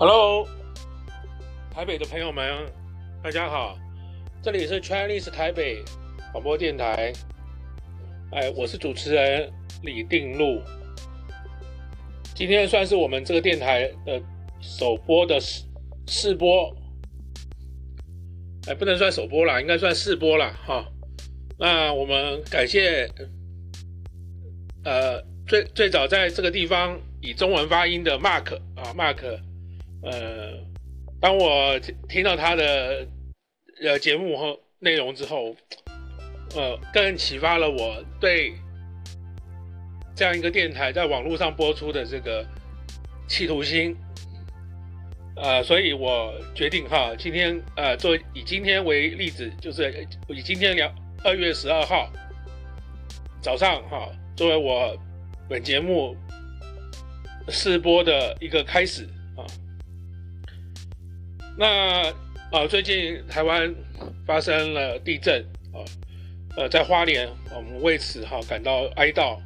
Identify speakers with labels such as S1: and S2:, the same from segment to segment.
S1: Hello，台北的朋友们，大家好，这里是 Chinese 台北广播电台，哎，我是主持人李定禄。今天算是我们这个电台的首播的试试播，哎，不能算首播啦，应该算试播啦。哈。那我们感谢，呃，最最早在这个地方以中文发音的 Mark 啊，Mark。呃，当我听到他的呃节目和内容之后，呃，更启发了我对这样一个电台在网络上播出的这个企图心。呃，所以我决定哈，今天呃，做以今天为例子，就是以今天两二月十二号早上哈，作为我本节目试播的一个开始。那呃，最近台湾发生了地震啊，呃，在花莲，我们为此哈感到哀悼，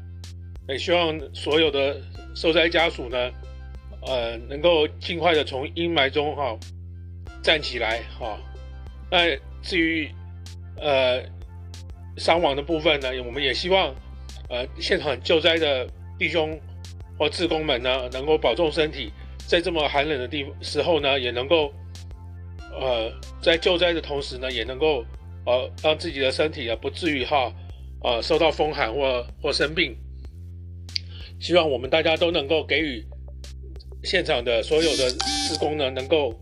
S1: 也希望所有的受灾家属呢，呃，能够尽快的从阴霾中哈站起来哈。那至于呃伤亡的部分呢，我们也希望呃现场救灾的弟兄或志工们呢，能够保重身体，在这么寒冷的地时候呢，也能够。呃，在救灾的同时呢，也能够呃让自己的身体啊不至于哈呃受到风寒或或生病。希望我们大家都能够给予现场的所有的职工呢，能够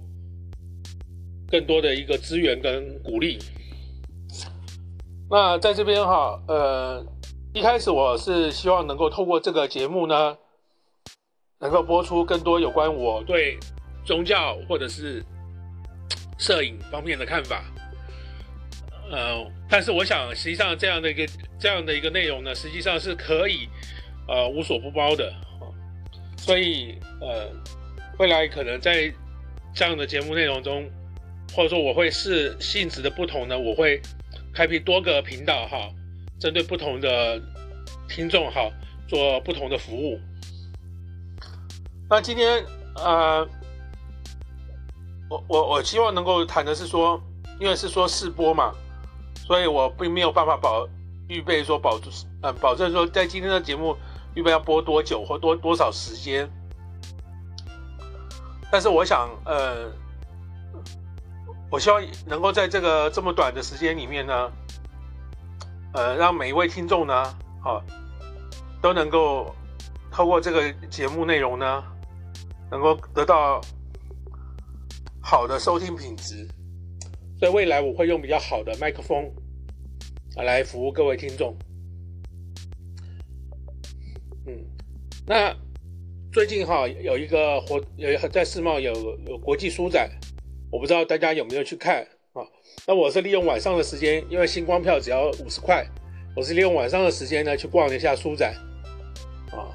S1: 更多的一个资源跟鼓励。那在这边哈，呃，一开始我是希望能够透过这个节目呢，能够播出更多有关我对宗教或者是。摄影方面的看法，呃，但是我想，实际上这样的一个这样的一个内容呢，实际上是可以呃无所不包的，所以呃，未来可能在这样的节目内容中，或者说我会视性质的不同呢，我会开辟多个频道哈，针对不同的听众哈，做不同的服务。那今天呃。我我我希望能够谈的是说，因为是说试播嘛，所以我并没有办法保预备说保呃保证说在今天的节目预备要播多久或多多少时间。但是我想呃，我希望能够在这个这么短的时间里面呢，呃，让每一位听众呢，啊，都能够透过这个节目内容呢，能够得到。好的收听品质，所以未来我会用比较好的麦克风啊来服务各位听众。嗯，那最近哈有一个活有在世贸有有国际书展，我不知道大家有没有去看啊？那我是利用晚上的时间，因为星光票只要五十块，我是利用晚上的时间呢去逛了一下书展啊。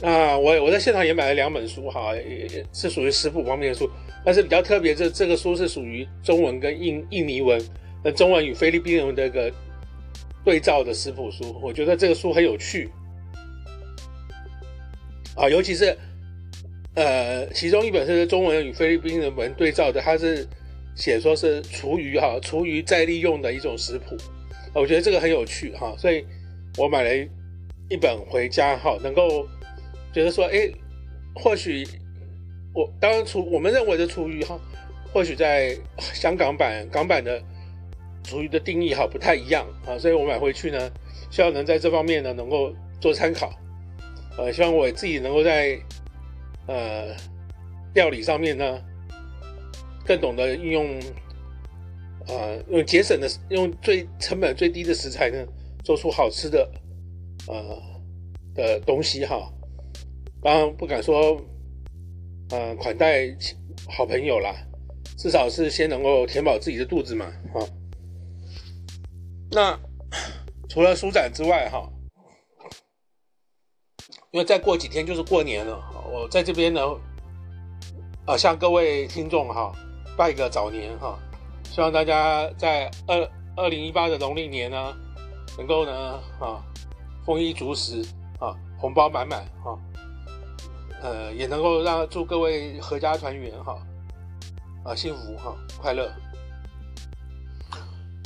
S1: 那我我在现场也买了两本书哈，也是属于食谱方面的书。但是比较特别，这这个书是属于中文跟印印尼文，那中文与菲律宾文的一个对照的食谱书，我觉得这个书很有趣啊，尤其是呃，其中一本是中文与菲律宾文对照的，它是写说是厨余哈，厨余再利用的一种食谱，我觉得这个很有趣哈，所以我买了一本回家哈，能够觉得说，哎，或许。我当然厨，我们认为的厨余哈，或许在香港版港版的厨余的定义哈不太一样啊，所以我买回去呢，希望能在这方面呢能够做参考，呃，希望我自己能够在呃料理上面呢更懂得运用、呃，用节省的用最成本最低的食材呢，做出好吃的呃的东西哈，当然不敢说。呃，款待好朋友啦，至少是先能够填饱自己的肚子嘛，哈。那除了书展之外，哈，因为再过几天就是过年了，我在这边呢，啊，向各位听众哈拜个早年哈，希望大家在二二零一八的农历年呢，能够呢，啊，丰衣足食啊，红包满满啊。呃，也能够让祝各位阖家团圆哈，啊，幸福哈，快乐。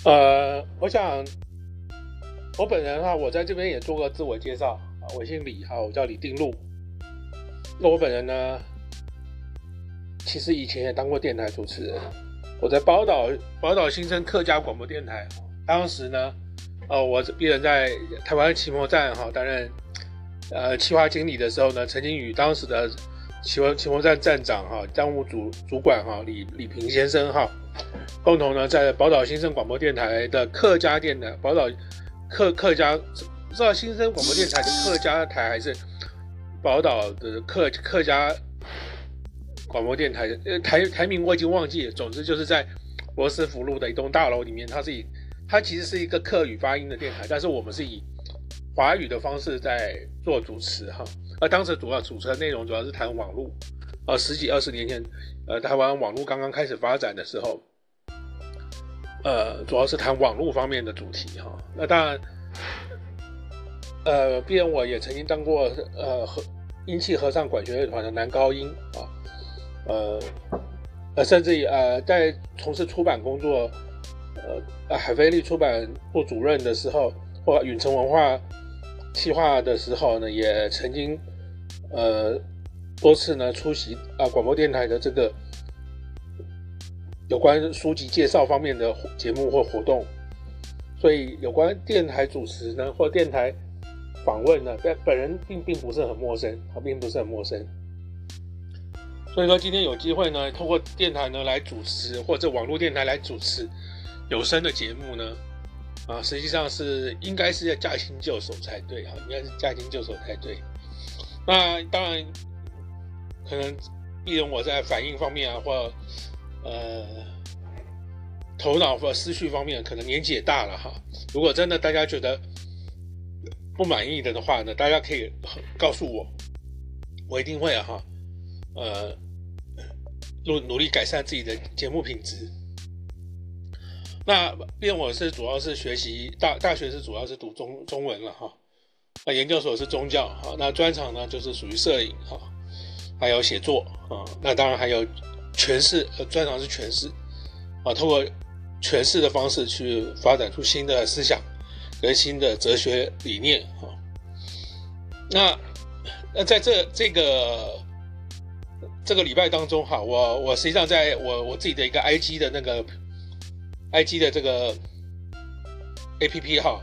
S1: 呃，我想我本人哈，我在这边也做个自我介绍啊，我姓李哈，我叫李定禄。那我本人呢，其实以前也当过电台主持人，我在宝岛宝岛新生客家广播电台，当时呢，呃，我一人在台湾奇摩站哈担任呃企划经理的时候呢，曾经与当时的奇摩奇摩站站长哈账务主主管哈李李平先生哈。共同呢，在宝岛新生广播电台的客家电台，宝岛客客家不知道新生广播电台的客家台还是宝岛的客客家广播电台，呃，台台名我已经忘记了。总之就是在罗斯福路的一栋大楼里面，它是以它其实是一个客语发音的电台，但是我们是以华语的方式在做主持哈。而当时主要主持的内容主要是谈网络，呃，十几二十年前，呃，台湾网络刚刚开始发展的时候。呃，主要是谈网络方面的主题哈。那当然，呃，毕竟我也曾经当过呃和英气合唱管弦乐团的男高音啊，呃呃，甚至于呃在从事出版工作，呃，海飞利出版部主任的时候，或远程文化企划的时候呢，也曾经呃多次呢出席啊广播电台的这个。有关书籍介绍方面的节目或活动，所以有关电台主持呢，或电台访问呢，本人并并不是很陌生，他并不是很陌生。所以说今天有机会呢，透过电台呢来主持，或者网络电台来主持有声的节目呢，啊，实际上是应该是要驾轻就熟才对哈，应该是驾轻就熟才对。那当然，可能毕竟我在反应方面啊，或呃，头脑或思绪方面可能年纪也大了哈。如果真的大家觉得不满意的的话呢，大家可以告诉我，我一定会哈，呃，努努力改善自己的节目品质。那毕竟我是主要是学习大大学是主要是读中中文了哈，那研究所是宗教哈，那专长呢就是属于摄影哈，还有写作啊，那当然还有。诠释呃，专长是诠释啊，通过诠释的方式去发展出新的思想跟新的哲学理念啊。那那在这这个这个礼拜当中哈，我我实际上在我我自己的一个 IG 的那个 IG 的这个 APP 哈，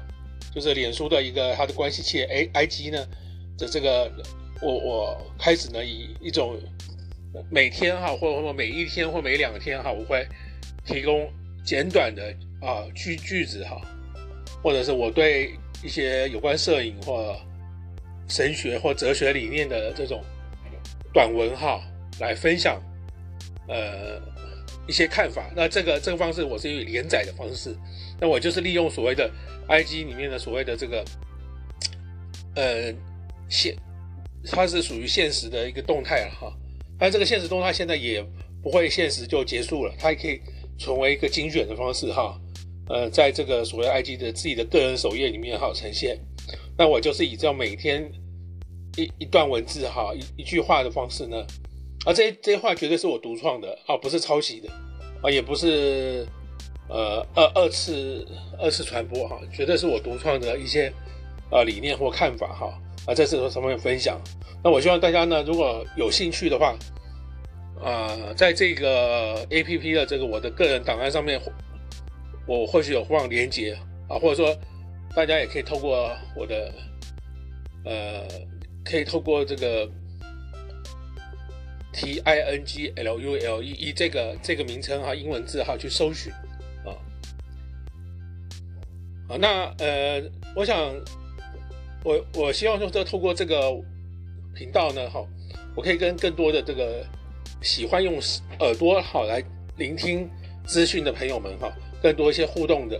S1: 就是脸书的一个它的关系器 A IG 呢的这个我我开始呢以一种。每天哈，或者说每一天或每两天哈，我会提供简短的啊句句子哈，或者是我对一些有关摄影或神学或哲学理念的这种短文哈来分享，呃一些看法。那这个这个方式我是以连载的方式，那我就是利用所谓的 IG 里面的所谓的这个呃现，它是属于现实的一个动态了哈。但这个现实动态现在也不会现实就结束了，它也可以成为一个精选的方式哈，呃，在这个所谓 IG 的自己的个人首页里面哈呈现。那我就是以这样每天一一段文字哈一一句话的方式呢，啊，这这些话绝对是我独创的啊，不是抄袭的啊，也不是呃二二次二次传播哈，绝对是我独创的一些呃理念或看法哈啊，在这上面分享。那我希望大家呢，如果有兴趣的话，啊，在这个 APP 的这个我的个人档案上面，我或许有放连接啊，或者说大家也可以透过我的，呃，可以透过这个 T I N G L U L E E 这个这个名称哈，英文字哈去搜寻啊，好，那呃，我想我我希望说，这透过这个。频道呢，哈，我可以跟更多的这个喜欢用耳朵好来聆听资讯的朋友们，哈，更多一些互动的，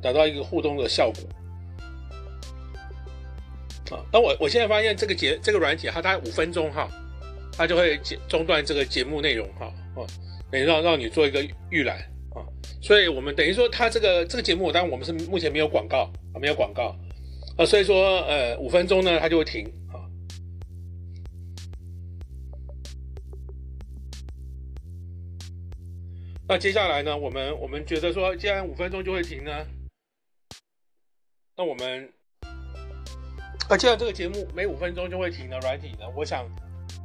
S1: 达到一个互动的效果。啊，那我我现在发现这个节这个软体，它大概五分钟哈，他就会中断这个节目内容，哈，啊，等于让让你做一个预览，啊，所以我们等于说他这个这个节目，当然我们是目前没有广告，啊，没有广告，啊，所以说呃五分钟呢，他就会停，啊。那接下来呢，我们我们觉得说，既然五分钟就会停呢，那我们啊，既然这个节目每五分钟就会停呢，软体呢，我想。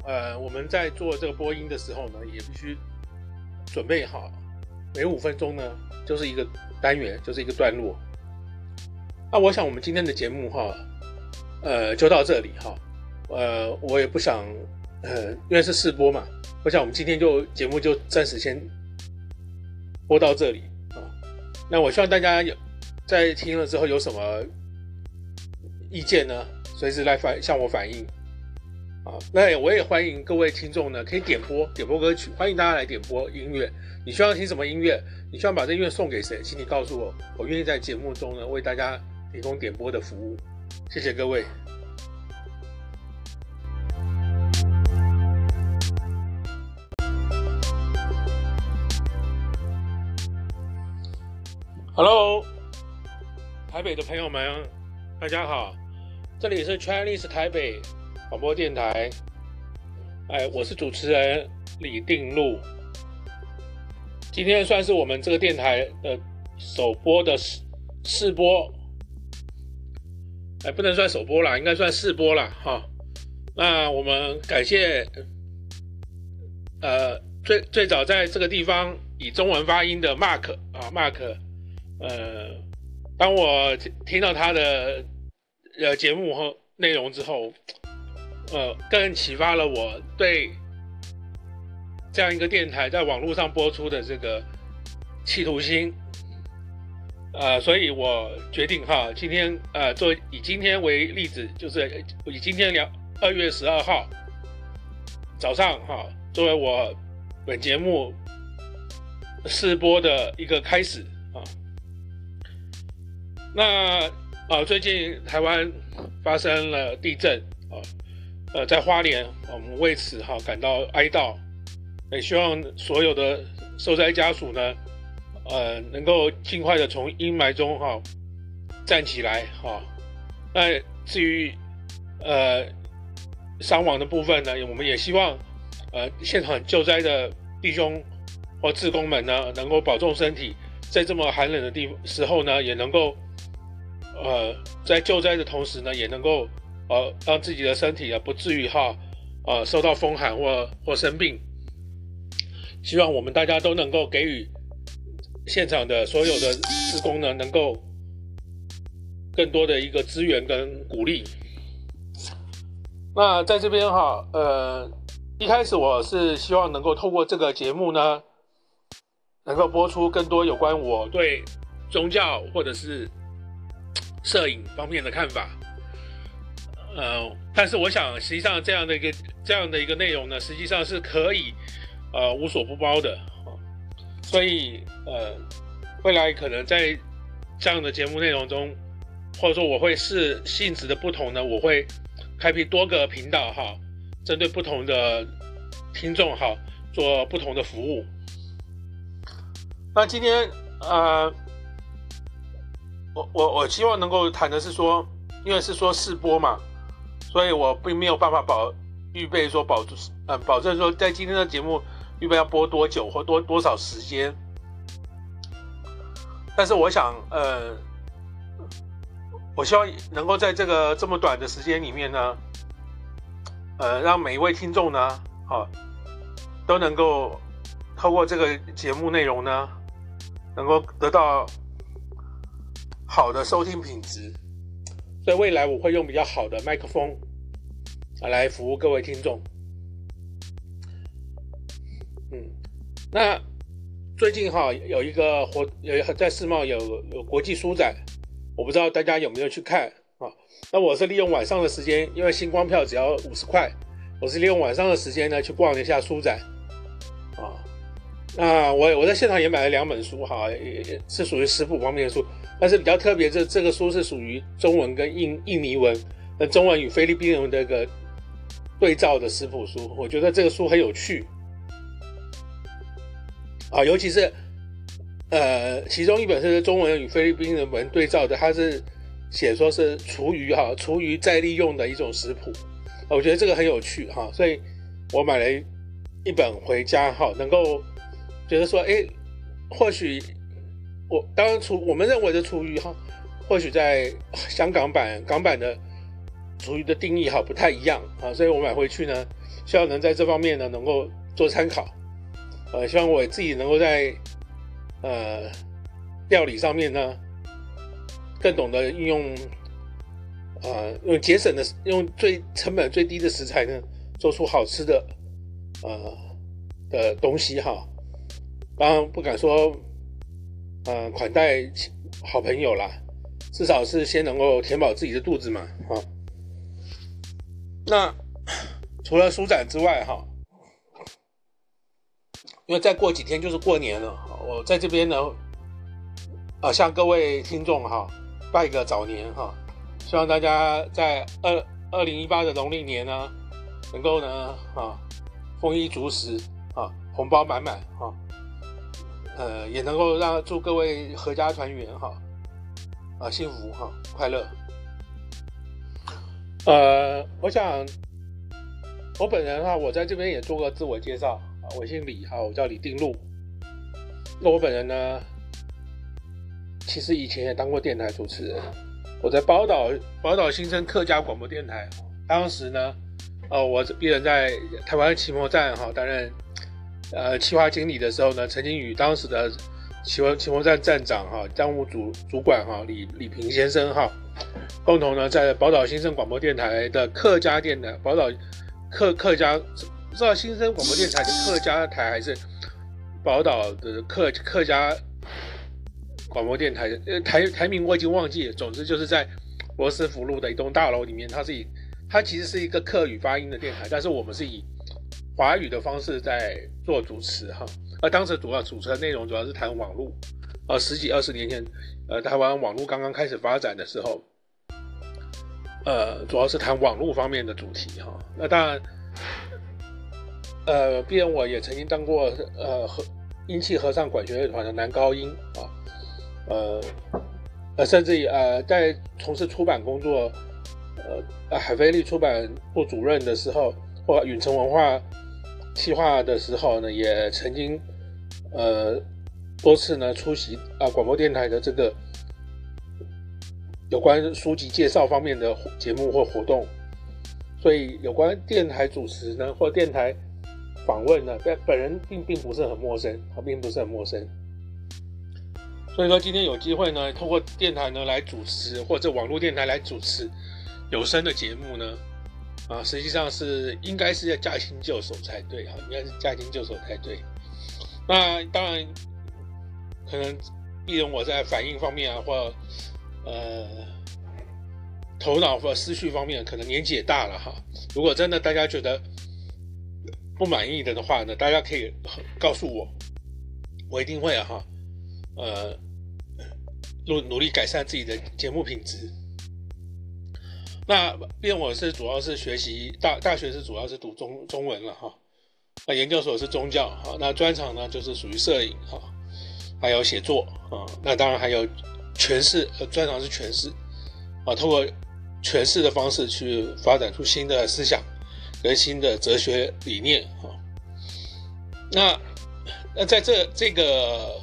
S1: 呃，我们在做这个播音的时候呢，也必须准备好，每五分钟呢就是一个单元，就是一个段落。那我想我们今天的节目哈，呃，就到这里哈，呃，我也不想。呃，因为是试播嘛，我想我们今天就节目就暂时先播到这里啊。那我希望大家有在听了之后有什么意见呢，随时来反向我反映啊。那我也欢迎各位听众呢，可以点播点播歌曲，欢迎大家来点播音乐。你希望听什么音乐？你希望把这音乐送给谁？请你告诉我，我愿意在节目中呢为大家提供点播的服务。谢谢各位。Hello，台北的朋友们，大家好，这里是 Chinese 台北广播电台，哎，我是主持人李定禄。今天算是我们这个电台的首播的试试播，哎，不能算首播啦，应该算试播啦。哈。那我们感谢，呃，最最早在这个地方以中文发音的 Mark 啊，Mark。呃，当我听到他的呃节目和内容之后，呃，更启发了我对这样一个电台在网络上播出的这个企图心。呃，所以我决定哈，今天呃，做以今天为例子，就是以今天两二月十二号早上哈，作为我本节目试播的一个开始啊。那呃，最近台湾发生了地震啊，呃，在花莲，我们为此哈感到哀悼，也希望所有的受灾家属呢，呃，能够尽快的从阴霾中哈站起来哈。那至于呃伤亡的部分呢，我们也希望呃现场救灾的弟兄或志工们呢，能够保重身体，在这么寒冷的地时候呢，也能够。呃，在救灾的同时呢，也能够呃让自己的身体啊不至于哈呃受到风寒或或生病。希望我们大家都能够给予现场的所有的职工呢，能够更多的一个资源跟鼓励。那在这边哈，呃，一开始我是希望能够透过这个节目呢，能够播出更多有关我对宗教或者是。摄影方面的看法，呃，但是我想，实际上这样的一个这样的一个内容呢，实际上是可以呃无所不包的，所以呃，未来可能在这样的节目内容中，或者说我会视性质的不同呢，我会开辟多个频道哈，针对不同的听众哈，做不同的服务。那今天呃。我我我希望能够谈的是说，因为是说试播嘛，所以我并没有办法保预备说保呃保证说在今天的节目预备要播多久或多多少时间。但是我想呃，我希望能够在这个这么短的时间里面呢，呃，让每一位听众呢，好，都能够透过这个节目内容呢，能够得到。好的收听品质，在未来我会用比较好的麦克风啊来服务各位听众。嗯，那最近哈有一个活有在世贸有有国际书展，我不知道大家有没有去看啊？那我是利用晚上的时间，因为星光票只要五十块，我是利用晚上的时间呢去逛了一下书展。那我我在现场也买了两本书哈，是属于食谱方面的书。但是比较特别，这这个书是属于中文跟印印尼文，那中文与菲律宾文的一个对照的食谱书，我觉得这个书很有趣啊，尤其是呃，其中一本是中文与菲律宾的文对照的，它是写说是厨余哈，厨余再利用的一种食谱，我觉得这个很有趣哈，所以我买了一本回家哈，能够觉得说，哎，或许我当然厨我们认为的厨余哈，或许在香港版港版的厨余的定义哈不太一样啊，所以我买回去呢，希望能在这方面呢能够做参考，呃，希望我自己能够在呃料理上面呢更懂得运用。呃，用节省的，用最成本最低的食材呢，做出好吃的，呃的东西哈。当然不敢说，呃，款待好朋友啦，至少是先能够填饱自己的肚子嘛，哈。那除了书展之外哈，因为再过几天就是过年了，我在这边呢，啊，向各位听众哈拜个早年哈。希望大家在二二零一八的农历年呢，能够呢啊丰衣足食啊，红包满满啊，呃，也能够让祝各位阖家团圆哈啊，幸福哈快乐。呃，我想我本人哈，我在这边也做个自我介绍啊，我姓李哈，我叫李定禄。那我本人呢，其实以前也当过电台主持人。我在宝岛宝岛新生客家广播电台，当时呢，呃，我一人在台湾奇摩站哈担任呃企划经理的时候呢，曾经与当时的奇摩奇摩站站长哈账务主主管哈李李平先生哈共同呢在宝岛新生广播电台的客家电台宝岛客客家不知道新生广播电台的客家台还是宝岛的客客家。广播电台，呃，台台名我已经忘记了。总之就是在罗斯福路的一栋大楼里面，它是以它其实是一个客语发音的电台，但是我们是以华语的方式在做主持哈。那当时主要主持的内容主要是谈网络，呃，十几二十年前，呃，台湾网络刚刚开始发展的时候，呃，主要是谈网络方面的主题哈。那当然，呃，毕竟我也曾经当过呃和英气合唱管弦乐团的男高音啊。呃，呃，甚至于呃，在从事出版工作，呃，海飞利出版部主任的时候，或远程文化企划的时候呢，也曾经呃多次呢出席啊广播电台的这个有关书籍介绍方面的节目或活动，所以有关电台主持呢或电台访问呢，本本人并并不是很陌生，他并不是很陌生。所以说今天有机会呢，透过电台呢来主持，或者网络电台来主持有声的节目呢，啊，实际上是应该是要驾轻就熟才对哈，应该是驾轻就熟才对。那当然，可能毕竟我在反应方面啊，或呃头脑或思绪方面，可能年纪也大了哈。如果真的大家觉得不满意的的话呢，大家可以告诉我，我一定会啊哈，呃。努努力改善自己的节目品质。那毕竟我是主要是学习大大学是主要是读中中文了哈，那研究所是宗教哈，那专长呢就是属于摄影哈，还有写作啊，那当然还有诠释，呃，专长是诠释啊，通过诠释的方式去发展出新的思想跟新的哲学理念哈。那那在这这个。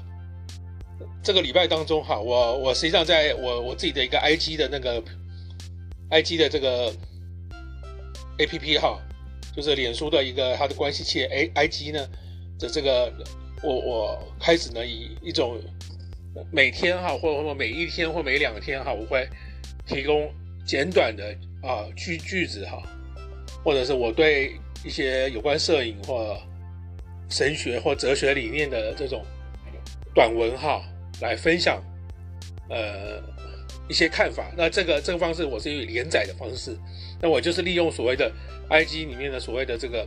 S1: 这个礼拜当中哈，我我实际上在我我自己的一个 IG 的那个 IG 的这个 APP 哈，就是脸书的一个它的关系器 A IG 呢的这个，我我开始呢以一种每天哈或或每一天或每两天哈，我会提供简短的啊句句子哈，或者是我对一些有关摄影或神学或哲学理念的这种短文哈。来分享，呃，一些看法。那这个这个方式，我是以连载的方式。那我就是利用所谓的 IG 里面的所谓的这个，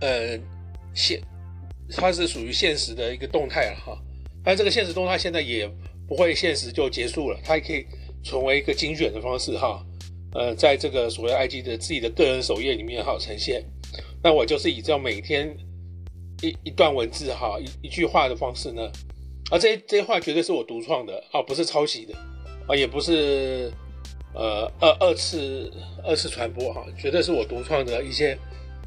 S1: 呃，现，它是属于现实的一个动态了哈。但这个现实动态现在也不会现实就结束了，它也可以成为一个精选的方式哈。呃，在这个所谓 IG 的自己的个人首页里面哈呈现。那我就是以这样每天一一段文字哈一一句话的方式呢。啊，这这些话绝对是我独创的啊，不是抄袭的啊，也不是呃二二次二次传播哈，绝对是我独创的一些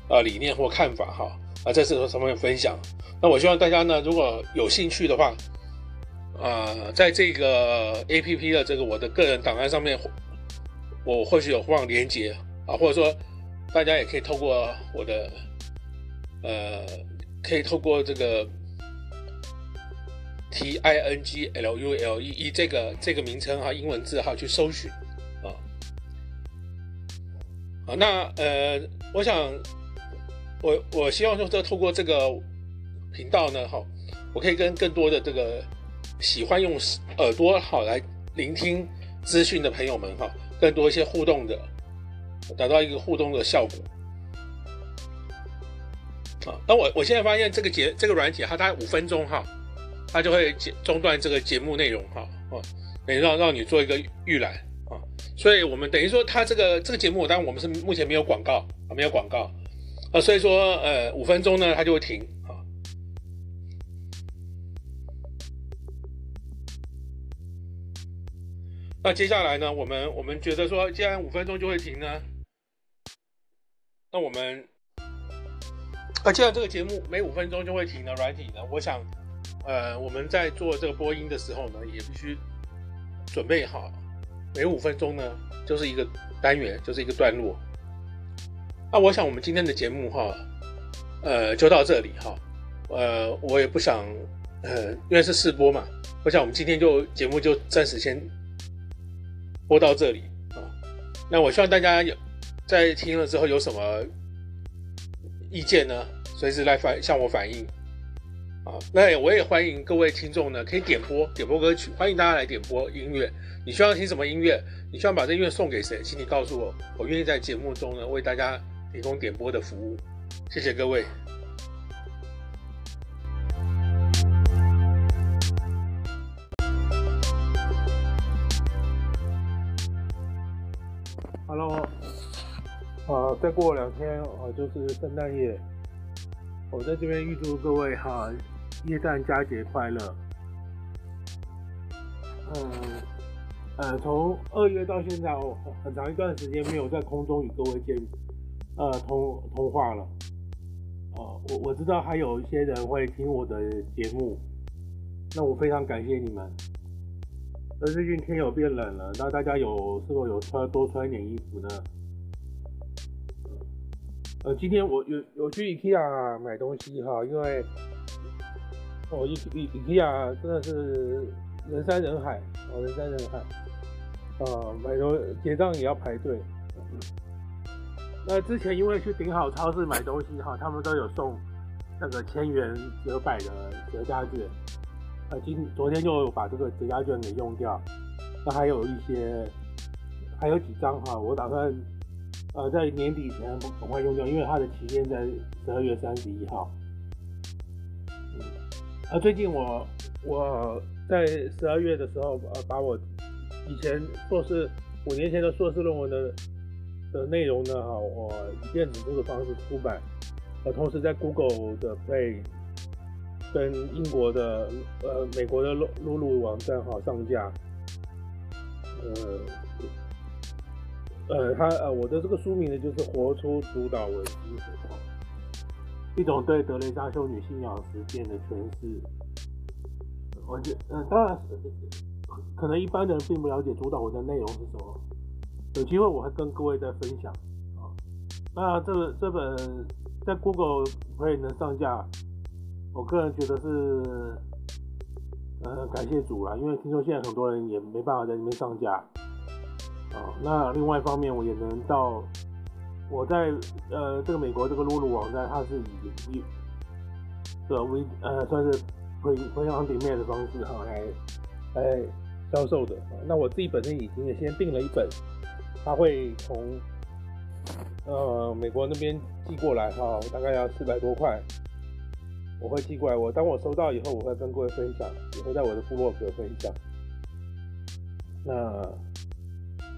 S1: 呃理念或看法哈啊，在这上面分享。那我希望大家呢，如果有兴趣的话，啊，在这个 APP 的这个我的个人档案上面，我或许有放连结啊，或者说大家也可以透过我的呃，可以透过这个 T I N G L U L E E 这个这个名称哈，英文字哈去搜寻啊。好，那呃，我想我我希望说，这透过这个。频道呢，哈，我可以跟更多的这个喜欢用耳朵好来聆听资讯的朋友们哈，更多一些互动的，达到一个互动的效果。啊，那我我现在发现这个节这个软体它大概五分钟哈，它就会中断这个节目内容哈，啊，等于让让你做一个预览啊，所以我们等于说它这个这个节目，当然我们是目前没有广告啊，没有广告啊，所以说呃五分钟呢它就会停啊。那接下来呢？我们我们觉得说，既然五分钟就会停呢，那我们啊，既然这个节目每五分钟就会停的软体呢，我想，呃，我们在做这个播音的时候呢，也必须准备好，每五分钟呢就是一个单元，就是一个段落。那我想我们今天的节目哈，呃，就到这里哈，呃，我也不想，呃，因为是试播嘛，我想我们今天就节目就暂时先。播到这里啊，那我希望大家有在听了之后有什么意见呢？随时来反向我反映啊。那我也欢迎各位听众呢，可以点播点播歌曲，欢迎大家来点播音乐。你希望听什么音乐？你希望把这音乐送给谁？请你告诉我，我愿意在节目中呢为大家提供点播的服务。谢谢各位。Hello，啊，再过两天啊，就是圣诞夜。我在这边预祝各位哈，耶诞佳节快乐。嗯，呃，从二月到现在哦，很长一段时间没有在空中与各位见，呃，通通话了。哦，我我知道还有一些人会听我的节目，那我非常感谢你们。而最近天有变冷了，那大家有是否有穿多穿一点衣服呢？呃，今天我有有去 IKEA 买东西哈，因为哦，IKEA 真的是人山人海，哦，人山人海，啊，买东结账也要排队。那之前因为去顶好超市买东西哈，他们都有送那个千元折百的折价券。呃今昨天就把这个折价券给用掉，那还有一些，还有几张哈，我打算呃在年底前赶快用掉，因为它的期限在十二月三十一号。啊，最近我我在十二月的时候呃把我以前硕士五年前的硕士论文的的内容呢哈，我以电子书的方式出版，呃，同时在 Google 的 Play。跟英国的呃美国的露露露网站哈上架，呃呃他呃我的这个书名呢就是活出主导文精神，一种对德雷莎修女信仰实践的诠释。我觉呃当然可能一般人并不了解主导文的内容是什么，有机会我会跟各位再分享啊。那这这本在 Google 可以能上架。我个人觉得是，呃，感谢主啦，因为听说现在很多人也没办法在里面上架，啊、那另外一方面我也能到我在呃这个美国这个露露网站，它是以以的微呃算是 print print on demand 的方式哈来来销售的，那我自己本身已经也先订了一本，它会从呃美国那边寄过来哈，大概要四百多块。我会寄过来，我当我收到以后，我会跟各位分享，也会在我的部落格分享。那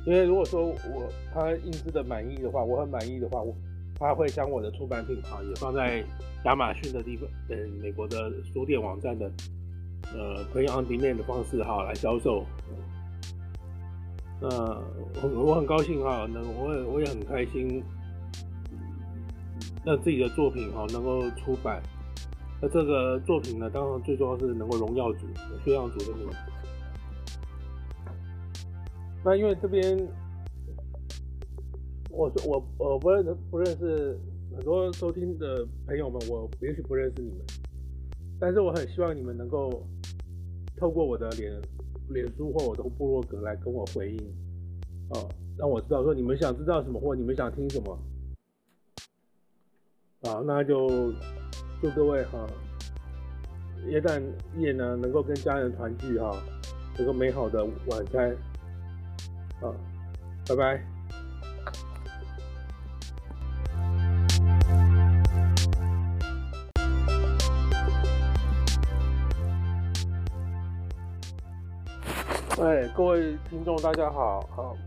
S1: 因为如果说我他印制的满意的话，我很满意的话，我他会将我的出版品哈也放在亚马逊的地方，嗯，美国的书店网站的呃 Print on Demand 的方式哈来销售。那我我很高兴哈，能我也我也很开心。让自己的作品哈能够出版。那这个作品呢，当然最重要是能够荣耀主、宣扬主的名。那因为这边，我说我我不认不认识很多收听的朋友们，我也许不认识你们，但是我很希望你们能够透过我的脸脸书或我的部落格来跟我回应，啊，让我知道说你们想知道什么或你们想听什么，啊，那就。祝各位哈，耶诞夜呢能够跟家人团聚哈，有个美好的晚餐，好，拜拜。哎，各位听众大家好，好，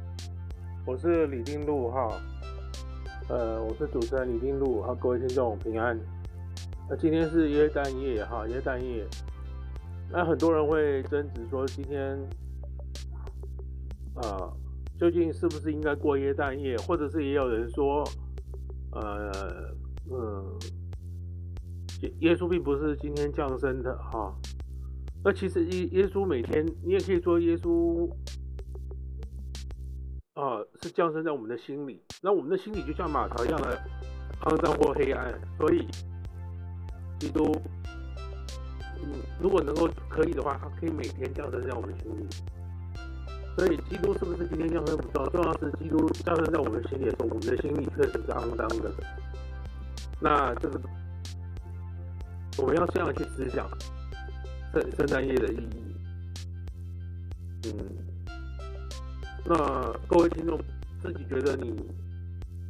S1: 我是李定禄哈，呃，我是主持人李定禄，哈，各位听众平安。那今天是耶诞夜哈，耶诞夜。那很多人会争执说，今天啊，究竟是不是应该过耶诞夜？或者是也有人说，呃，嗯，耶耶稣并不是今天降生的哈。那其实耶耶稣每天，你也可以说耶稣啊是降生在我们的心里。那我们的心里就像马槽一样的肮脏或黑暗，所以。基督，嗯，如果能够可以的话，他可以每天降生在我们心里。所以，基督是不是今天降生不重要，重要是基督降生在我们心里的时候，我们的心里确实是肮脏的。那这个，我们要这样去思想圣圣诞夜的意义。嗯，那各位听众自己觉得你，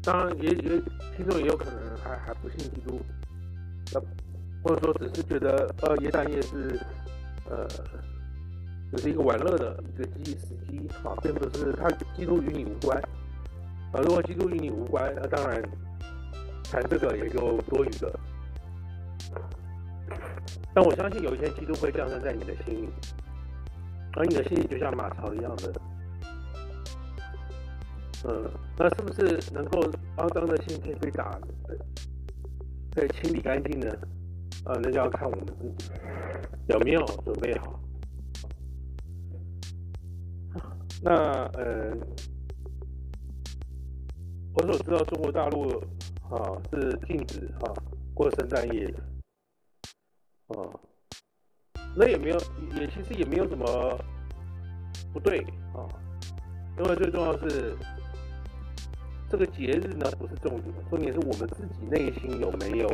S1: 当然也也听众也有可能还还不信基督，那。或者说只是觉得，呃，耶诞夜是，呃，只是一个玩乐的一个机时机啊，并不是它基督与你无关啊。如果基督与你无关，那当然谈这个也就多余了。但我相信有一天基督会降生在你的心里，而你的心里就像马槽一样的，嗯，那是不是能够肮脏的心可以被打，可以清理干净呢？啊，那就要看我们自己有没有准备好。那呃，我所知道中国大陆啊是禁止啊过圣诞夜的，啊，那也没有，也其实也没有什么不对啊，因为最重要是这个节日呢不是重点，重点是我们自己内心有没有。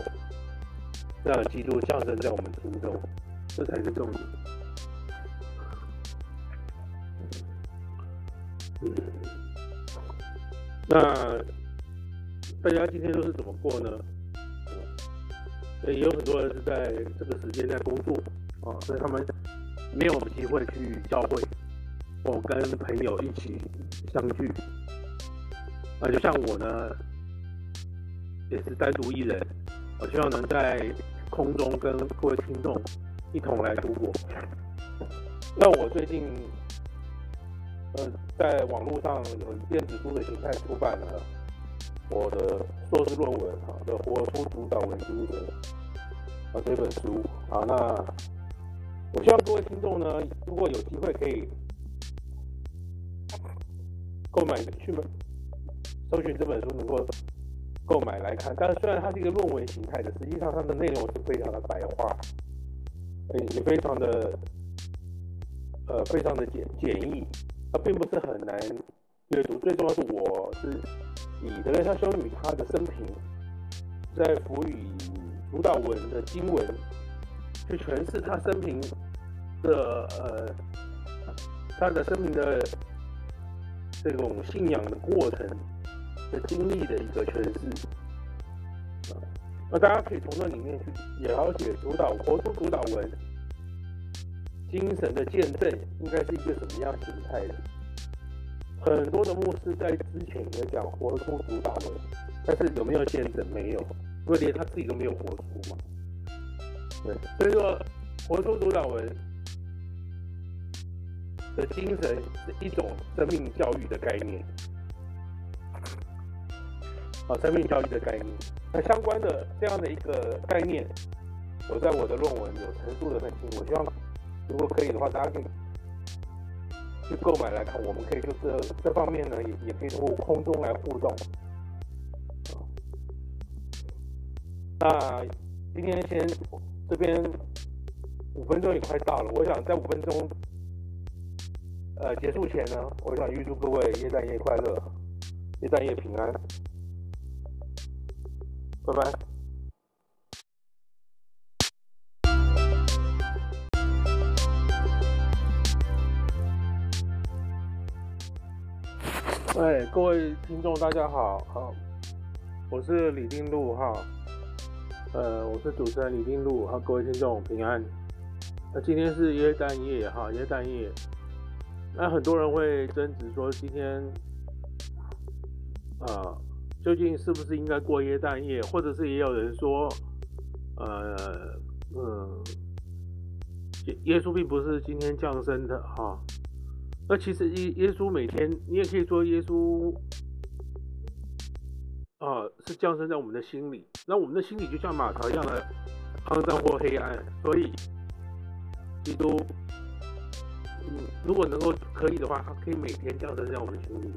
S1: 让基督降生在我们心中，这才是重点。那大家今天都是怎么过呢？也有很多人是在这个时间在工作啊，所以他们没有机会去教会，或跟朋友一起相聚。啊，就像我呢，也是单独一人，我希望能在。空中跟各位听众一同来度过。那我最近，呃，在网络上有电子书的形态出版了我的硕士论文啊的《活出主导文书》的》啊这本书啊。那我希望各位听众呢，如果有机会可以购买去买，搜寻这本书能够。购买来看，但是虽然它是一个论文形态的，实际上它的内容是非常的白话，也非常的，呃，非常的简简易，它并不是很难阅读。最重要是我是以德蕾莎修女她的生平，在辅以主导文的经文，去诠释她生平的呃，她的生命的这种信仰的过程的。经历的一个诠释，那大家可以从那里面去了解主导活出主导文精神的见证应该是一个什么样形态的。很多的牧师在之前也讲活出主导文，但是有没有见证？没有，因为连他自己都没有活出嘛。对，所以说活出主导文的精神是一种生命教育的概念。啊，生命教育的概念。那相关的这样的一个概念，我在我的论文有陈述的很清楚。我希望如果可以的话，大家可以去购买来看。我们可以就这这方面呢，也也可以通过空中来互动。那今天先这边五分钟也快到了，我想在五分钟呃结束前呢，我想预祝各位耶诞夜快乐，耶诞夜平安，拜拜。哎，各位听众大家好，好，我是李定禄哈。呃，我是主持人李定禄，哈，各位听众平安。那今天是耶诞夜，哈，耶诞夜。那很多人会争执说，今天啊、究竟是不是应该过耶诞夜？或者是也有人说，呃，嗯，耶耶稣并不是今天降生的，哈。那其实耶耶稣每天，你也可以说耶稣。啊、是降生在我们的心里，那我们的心里就像马槽一样的肮脏或黑暗，所以基督，嗯，如果能够可以的话，他可以每天降生在我们心里。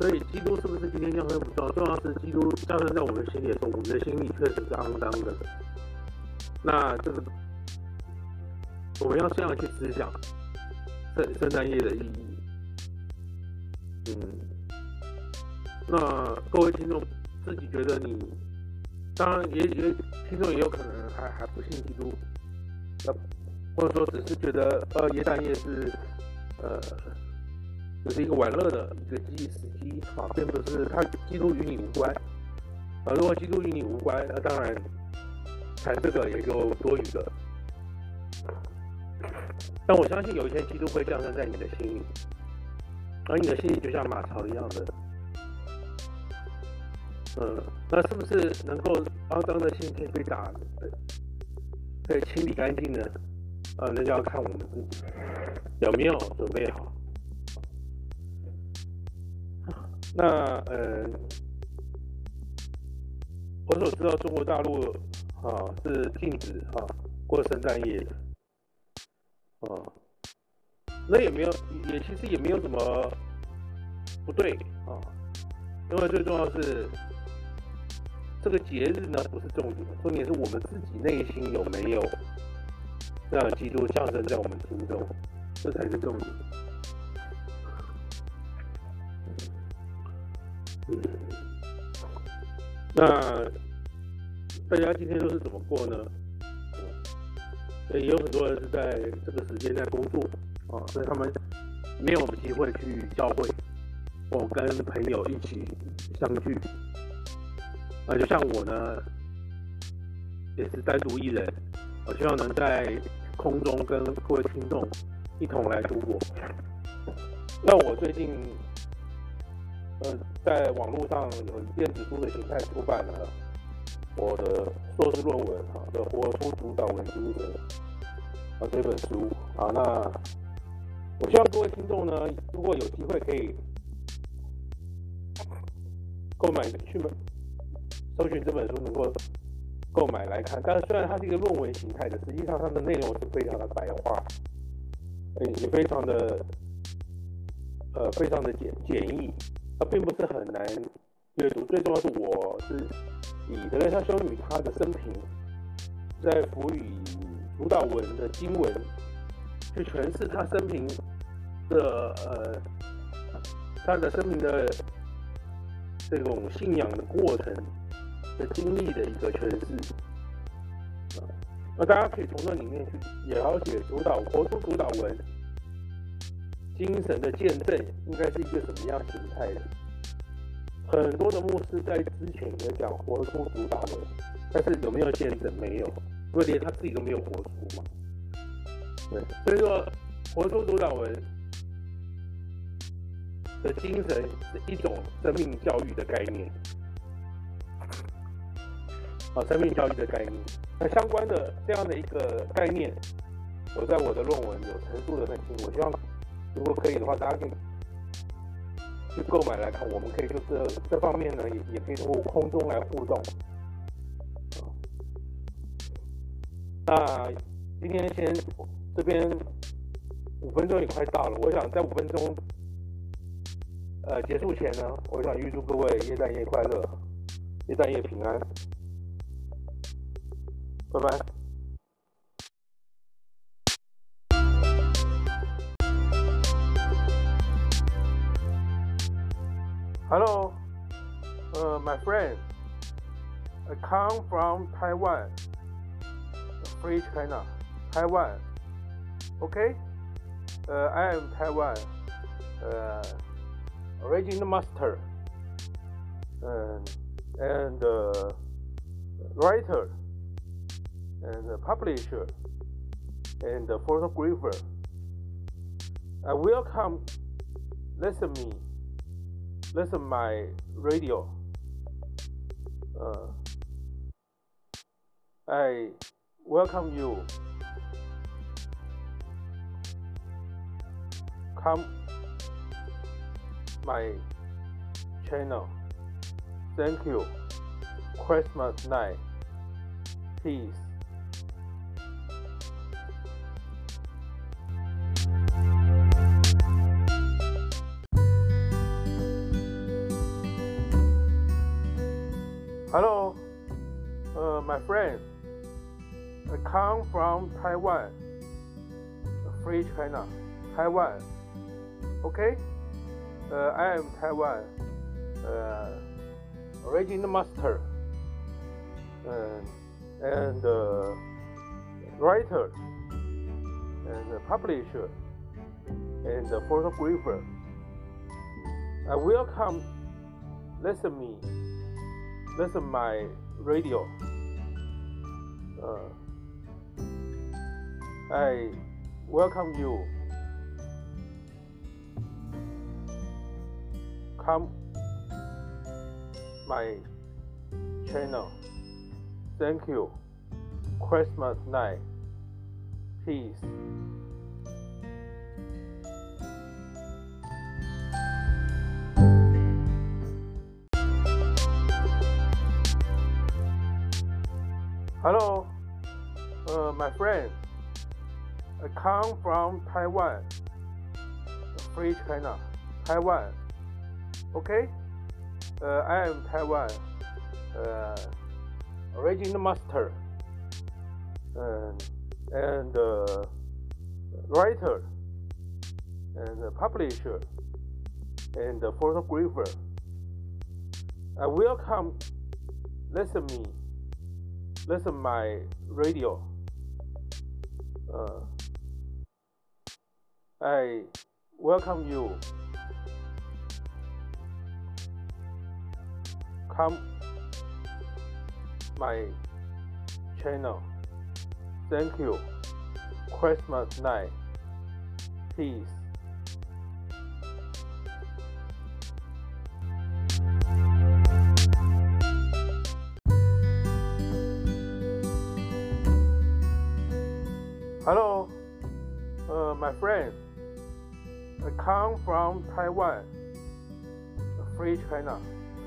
S1: 所以基督是不是今天降生不重要，重要是基督降生在我们心里的时候，我们的心里确实是肮脏的。那这个我们要这样去思想圣圣诞夜的意义，嗯。那各位听众自己觉得你，当然也也听众也有可能还还不信基督，呃，或者说只是觉得呃耶诞夜是呃，只是一个玩乐的一个机时机啊，并不是他基督与你无关啊。如果基督与你无关，那当然谈这个也就多余了。但我相信有一天基督会降生在你的心里，而你的心里就像马槽一样的。嗯，那是不是能够肮脏的心可以被打，可以清理干净呢？啊，那就要看我们自己有没有准备好。那呃，我所知道中国大陆啊是禁止啊过圣诞夜的，啊，那也没有，也其实也没有什么不对啊，因为最重要是。这个节日呢，不是重点，重点是我们自己内心有没有让基督降生在我们心中，这才是重点。嗯，那大家今天都是怎么过呢？所以有很多人是在这个时间在工作啊，所以他们没有机会去教会，或跟朋友一起相聚。啊，就像我呢，也是单独一人，我希望能在空中跟各位听众一同来度过。那我最近，呃，在网络上有电子书的形态出版了我的硕士论文啊，的《活出主导文精神》啊这本书啊。那我希望各位听众呢，如果有机会可以购买去买。搜寻这本书能够购买来看，但是虽然它是一个论文形态的，实际上它的内容是非常的白话，也非常的呃非常的简简易，它并不是很难阅读。最重要是我是以德蕾莎修女她的生平，在辅以主导文的经文去诠释她生平的呃她的生平的这种信仰的过程。的经历的一个诠释，那大家可以从那里面去了解主导活出主导文精神的见证应该是一个什么样形态的。很多的牧师在之前也讲活出主导文，但是有没有见证？没有，因为连他自己都没有活出嘛。对，所以说活出主导文的精神是一种生命教育的概念。啊，生命教育的概念，那相关的这样的一个概念，我在我的论文有陈述的很清楚。我希望如果可以的话，大家可以去购买来看，我们可以就这这方面呢，也也可以通过空中来互动。那今天先这边五分钟也快到了，我想在五分钟呃结束前呢，我想预祝各位耶诞夜快乐，耶诞夜平安，拜拜。Hello, uh, my friend. I come from Taiwan, Free China, Taiwan. Okay, uh, I am Taiwan, uh, original master, and, and uh, writer, and publisher, and photographer. I welcome, listen me listen my radio. Uh, I welcome you. Come my channel. Thank you. Christmas night. Peace. My friend. I come from Taiwan, Free China, Taiwan. Okay, uh, I am Taiwan, uh, original master, uh, and uh, writer, and publisher, and photographer. I welcome, listen me listen my radio. Uh, I welcome you. Come my channel. Thank you. Christmas night. Peace. Hello, uh, my friend. I come from Taiwan, Free China, Taiwan. Okay, uh, I am Taiwan, uh, original master, and, and uh, writer, and publisher, and photographer. I welcome, listen me listen my radio. Uh, I welcome you. Come my channel. Thank you. Christmas night. Peace. Come from Taiwan, Free China,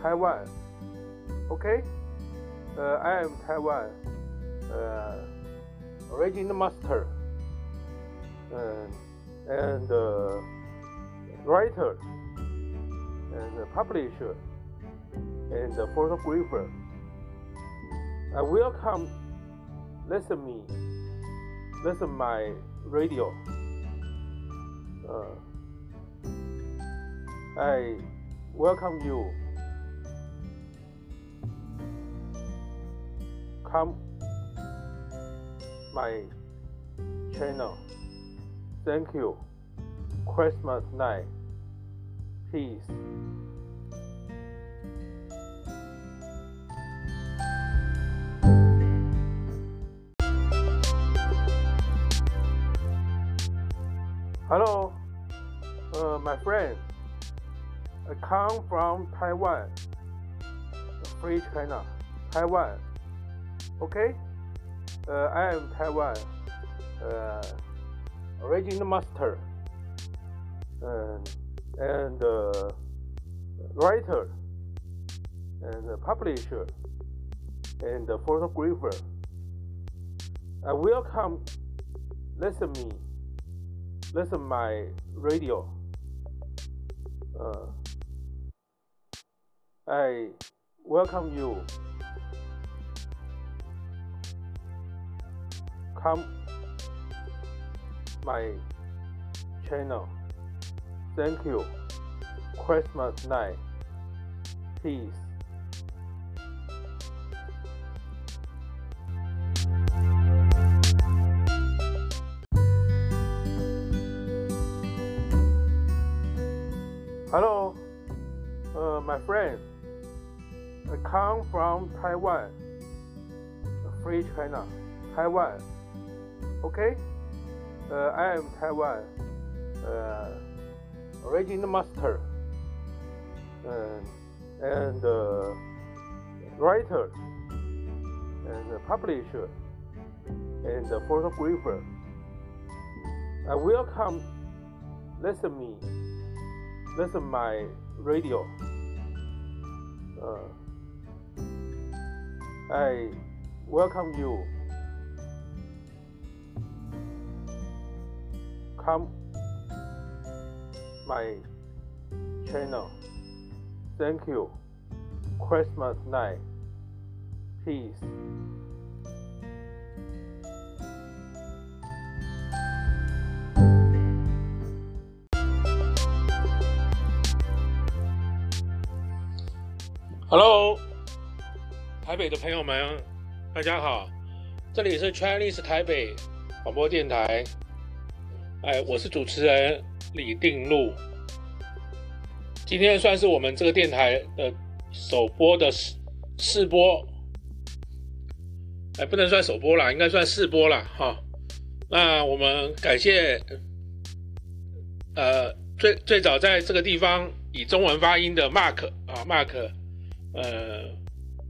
S1: Taiwan. Okay, uh, I am Taiwan, uh, original master, uh, and uh, writer, and publisher, and photographer. I welcome, listen me. Listen my radio. Uh, I welcome you. Come my channel. Thank you. Christmas night. Peace. Hello, uh, my friend. I come from Taiwan, Free China, Taiwan. Okay, uh, I am Taiwan, uh, original master, and, and uh, writer. And publisher. And photographer. I welcome listen me, listen my radio. Uh, I welcome you. Come my channel. Thank you. Christmas night. Peace. Hello, uh, my friend. Come from Taiwan, free China, Taiwan. Okay, uh, I am Taiwan. Uh, original master. And, and uh, writer. And publisher. And photographer. I welcome. Listen me. Listen my radio. Uh, I welcome you. Come my channel. Thank you. Christmas night. Peace. Hello，台北的朋友们，大家好，这里是 Chinese 台北广播电台，哎，我是主持人李定禄。今天算是我们这个电台的首播的试试播，哎，不能算首播啦，应该算试播啦。哈。那我们感谢，呃，最最早在这个地方以中文发音的 Mark 啊，Mark。呃，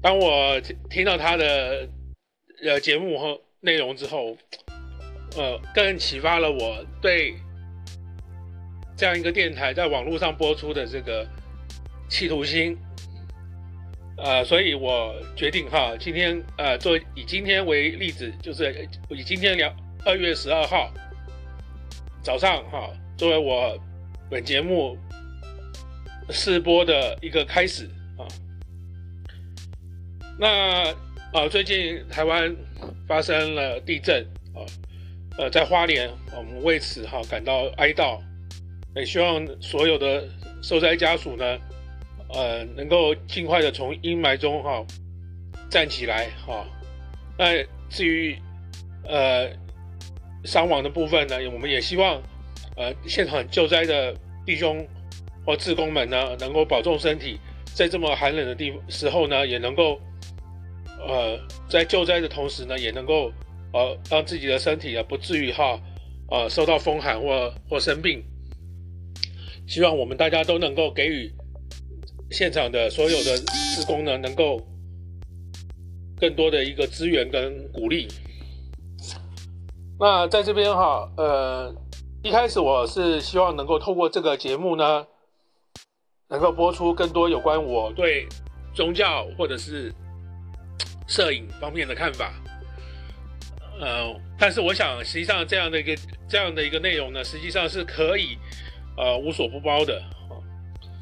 S1: 当我听到他的呃节目和内容之后，呃，更启发了我对这样一个电台在网络上播出的这个企图心。呃，所以我决定哈，今天呃，做以今天为例子，就是以今天两二月十二号早上哈，作为我本节目试播的一个开始啊。那呃，最近台湾发生了地震啊，呃，在花莲，我们为此哈感到哀悼，也希望所有的受灾家属呢，呃，能够尽快的从阴霾中哈站起来哈。那至于呃伤亡的部分呢，我们也希望呃现场救灾的弟兄或志工们呢，能够保重身体，在这么寒冷的地时候呢，也能够。呃，在救灾的同时呢，也能够呃让自己的身体啊不至于哈呃受到风寒或或生病。希望我们大家都能够给予现场的所有的职工呢，能够更多的一个资源跟鼓励。那在这边哈，呃，一开始我是希望能够透过这个节目呢，能够播出更多有关我对宗教或者是。摄影方面的看法，呃，但是我想，实际上这样的一个这样的一个内容呢，实际上是可以呃无所不包的，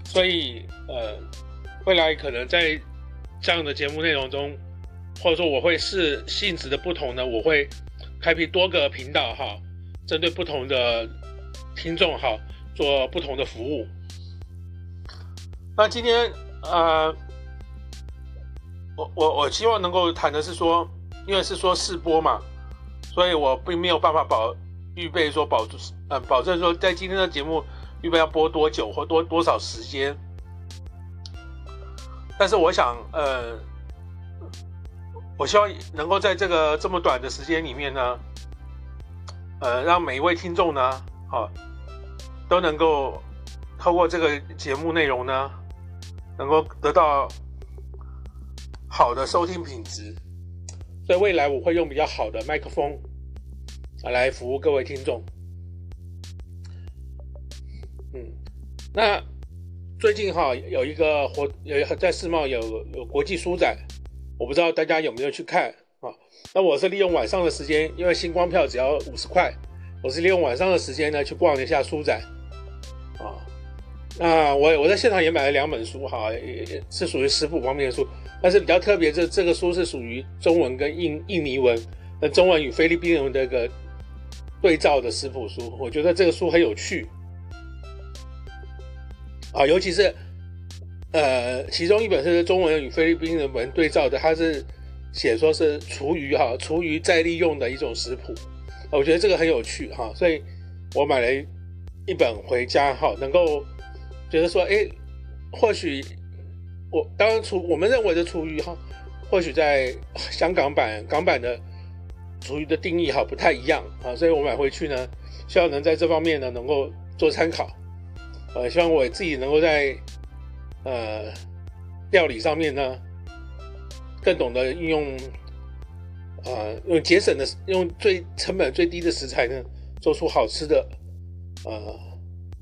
S1: 所以呃，未来可能在这样的节目内容中，或者说我会视性质的不同呢，我会开辟多个频道哈，针对不同的听众哈，做不同的服务。那今天呃。我我我希望能够谈的是说，因为是说试播嘛，所以我并没有办法保预备说保呃保证说在今天的节目预备要播多久或多多少时间。但是我想呃，我希望能够在这个这么短的时间里面呢，呃，让每一位听众呢，啊，都能够透过这个节目内容呢，能够得到。好的收听品质，所以未来我会用比较好的麦克风啊来服务各位听众。嗯，那最近哈有一个活有在世贸有有国际书展，我不知道大家有没有去看啊？那我是利用晚上的时间，因为星光票只要五十块，我是利用晚上的时间呢去逛了一下书展。那我我在现场也买了两本书哈，是属于食谱方面的书，但是比较特别，这这个书是属于中文跟印印尼文，那中文与菲律宾文的一个对照的食谱书，我觉得这个书很有趣。啊，尤其是，呃，其中一本是中文与菲律宾文对照的，它是写说是厨余哈，厨余再利用的一种食谱，我觉得这个很有趣哈，所以我买了一本回家哈，能够觉得说，哎，或许我当然厨我们认为的厨余哈，或许在香港版港版的厨余的定义哈不太一样啊，所以我买回去呢，希望能在这方面呢能够做参考。呃，希望我自己能够在呃料理上面呢，更懂得运用，呃，用节省的、用最成本最低的食材呢，做出好吃的呃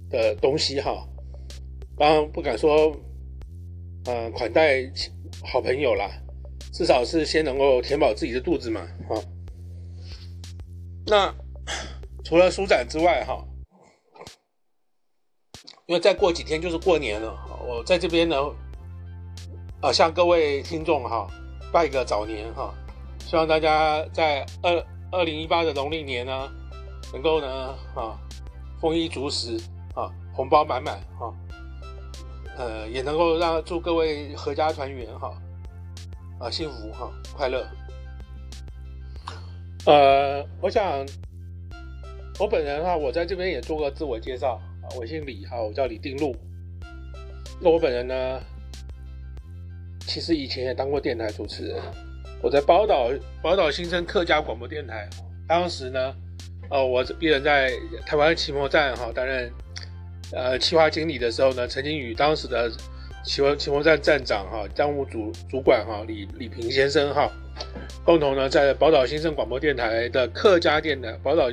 S1: 的东西哈。当然不敢说，呃，款待好朋友啦，至少是先能够填饱自己的肚子嘛，哈。那除了舒展之外，哈。因为再过几天就是过年了，我在这边呢，啊，向各位听众哈拜个早年哈，希望大家在二二零一八的农历年呢，能够呢啊丰衣足食啊，红包满满哈，呃，也能够让祝各位阖家团圆哈，啊，幸福哈，快乐。呃，我想我本人哈，我在这边也做个自我介绍啊。我姓李哈，我叫李定禄。那我本人呢，其实以前也当过电台主持人。我在宝岛宝岛新生客家广播电台，当时呢，呃，我一人在台湾期末站哈担任呃企划经理的时候呢，曾经与当时的奇摩奇摩站站长哈账务主主管哈李李平先生哈，共同呢在宝岛新生广播电台的客家电台宝岛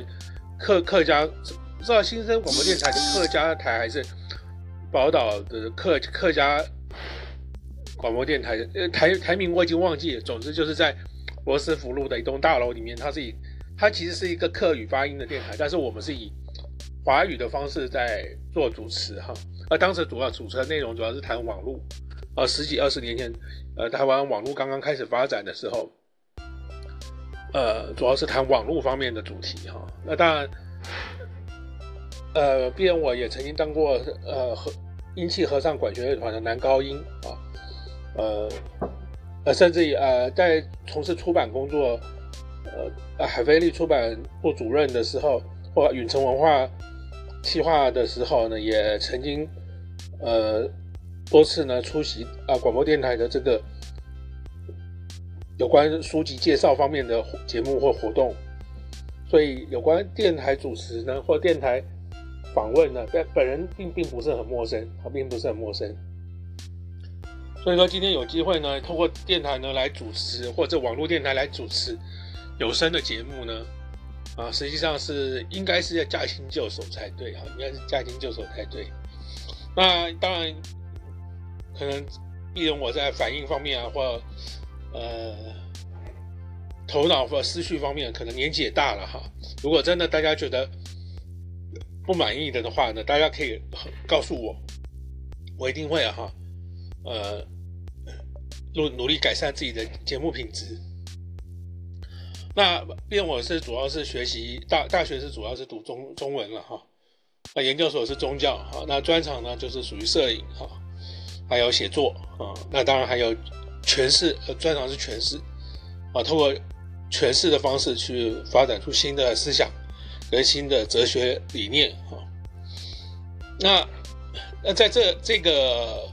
S1: 客客家。不知道新生广播电台的客家台还是宝岛的客客家广播电台呃台台名我已经忘记了。总之就是在罗斯福路的一栋大楼里面，它是以它其实是一个客语发音的电台，但是我们是以华语的方式在做主持哈。而当时主要主持的内容主要是谈网络，呃十几二十年前，呃台湾网络刚刚开始发展的时候，呃主要是谈网络方面的主题哈。那当然。呃，毕竟我也曾经当过呃和英气合唱管弦乐团的男高音啊，呃呃，甚至于呃在从事出版工作，呃海飞利出版部主任的时候，或远程文化企划的时候呢，也曾经呃多次呢出席啊广播电台的这个有关书籍介绍方面的节目或活动，所以有关电台主持呢或电台。访问呢，本本人并并不是很陌生，他并不是很陌生，所以说今天有机会呢，通过电台呢来主持，或者网络电台来主持有声的节目呢，啊，实际上是应该是要驾轻就熟才对哈，应该是驾轻就熟才对。那当然，可能毕竟我在反应方面啊，或呃头脑或思绪方面，可能年纪也大了哈。如果真的大家觉得，不满意的的话呢，大家可以告诉我，我一定会哈，呃，努努力改善自己的节目品质。那毕竟我是主要是学习大大学是主要是读中中文了哈，那研究所是宗教哈，那专长呢就是属于摄影哈，还有写作啊，那当然还有诠释，专长是诠释啊，通过诠释的方式去发展出新的思想。跟新的哲学理念哈，那那在这这个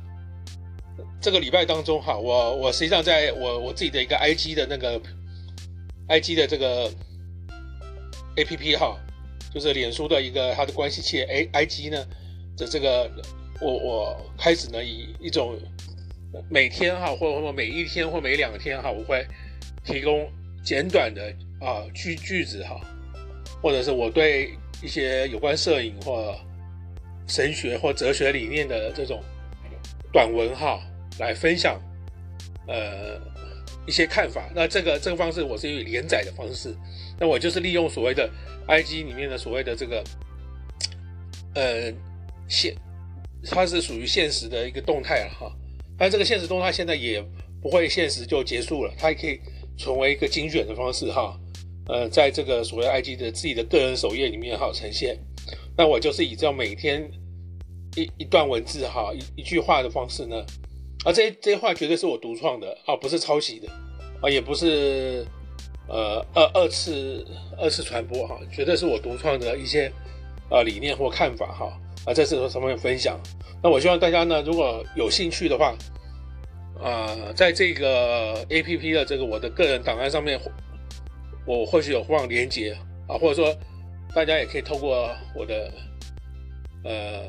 S1: 这个礼拜当中哈，我我实际上在我我自己的一个 IG 的那个 IG 的这个 APP 哈，就是脸书的一个它的关系器 A IG 呢的这个我我开始呢以一种每天哈或或每一天或每两天哈，我会提供简短的啊句句子哈。或者是我对一些有关摄影或神学或哲学理念的这种短文哈来分享呃一些看法。那这个这个方式我是以连载的方式，那我就是利用所谓的 IG 里面的所谓的这个呃现，它是属于现实的一个动态了哈。但这个现实动态现在也不会现实就结束了，它也可以成为一个精选的方式哈。呃，在这个所谓 IG 的自己的个人首页里面哈呈现。那我就是以这样每天一一段文字哈一一句话的方式呢，啊这这些话绝对是我独创的啊，不是抄袭的啊，也不是呃二二次二次传播哈，绝对是我独创的一些呃理念或看法哈啊，在这上面分享。那我希望大家呢，如果有兴趣的话，啊、在这个 APP 的这个我的个人档案上面。我或许有放连接啊，或者说大家也可以透过我的呃，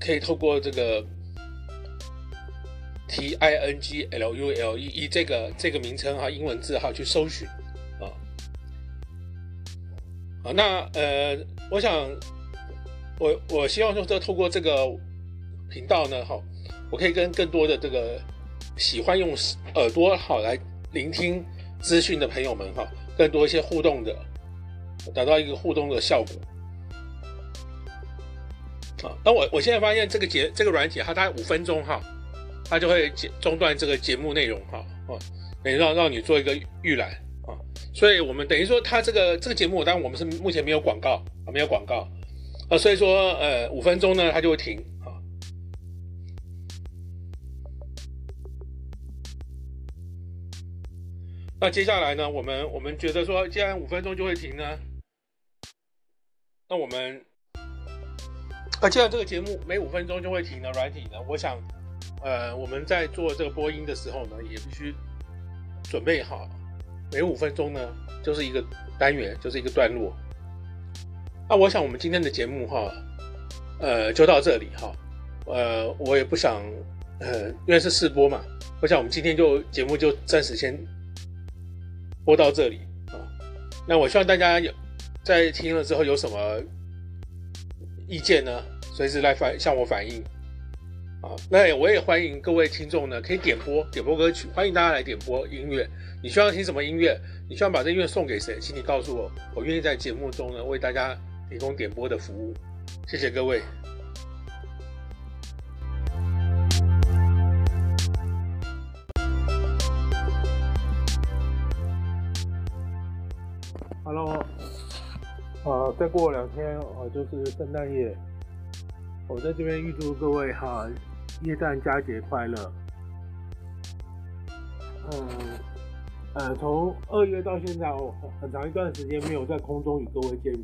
S1: 可以透过这个 T I N G L U L E E 这个这个名称哈，英文字哈去搜寻啊。好，那呃，我想我我希望说，这透过这个频道呢，哈，我可以跟更多的这个喜欢用耳朵好来聆听资讯的朋友们哈。更多一些互动的，达到一个互动的效果。啊，那我我现在发现这个节这个软体，它大概五分钟哈，它就会中断这个节目内容哈，啊，等于让让你做一个预览啊，所以我们等于说它这个这个节目，当然我们是目前没有广告啊，没有广告啊，所以说呃五分钟呢它就会停啊。那接下来呢？我们我们觉得说，既然五分钟就会停呢，那我们啊，既然这个节目每五分钟就会停的软体呢，我想，呃，我们在做这个播音的时候呢，也必须准备好，每五分钟呢就是一个单元，就是一个段落。那我想我们今天的节目哈，呃，就到这里哈，呃，我也不想，呃，因为是试播嘛，我想我们今天就节目就暂时先。播到这里啊，那我希望大家有在听了之后有什么意见呢？随时来反向我反映啊。那我也欢迎各位听众呢，可以点播点播歌曲，欢迎大家来点播音乐。你需要听什么音乐？你需要把这音乐送给谁？请你告诉我，我愿意在节目中呢为大家提供点播的服务。谢谢各位。Hello，啊，再过两天哦，就是圣诞夜。我在这边预祝各位哈，耶诞佳节快乐。嗯，呃，从二月到现在哦，很长一段时间没有在空中与各位见，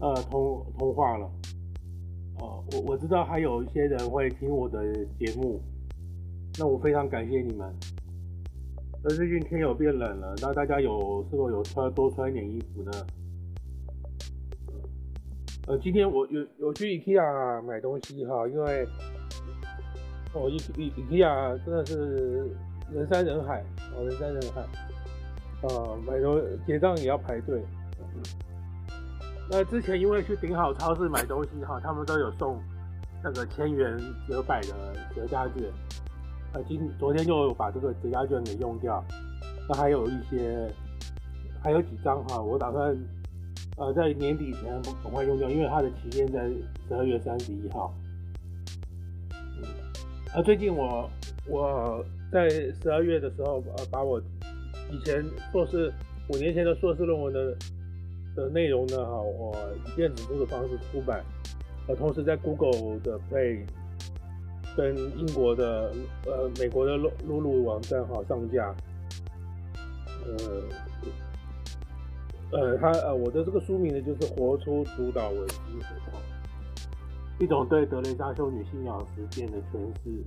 S1: 呃，通通话了。哦，我我知道还有一些人会听我的节目，那我非常感谢你们。那最近天有变冷了，那大家有是否有穿多穿一点衣服呢？呃，今天我有有去 IKEA 买东西哈，因为哦，IKEA 真的是人山人海，哦，人山人海，啊，买东结账也要排队。那之前因为去顶好超市买东西哈，他们都有送那个千元折百的折价券，啊，今昨天就把这个折价券给用掉，那还有一些，还有几张哈，我打算。呃，在年底前赶快用掉，因为它的期限在十二月三十一号。啊，最近我我在十二月的时候，呃，把我以前硕士五年前的硕士论文的的内容呢，哈，我以电子书的方式出版，呃，同时在 Google 的 Play 跟英国的呃美国的露露露网站哈上架，呃。呃，他呃，我的这个书名呢，就是活出主导为精神，一种对德雷莎修女信仰实践的诠释。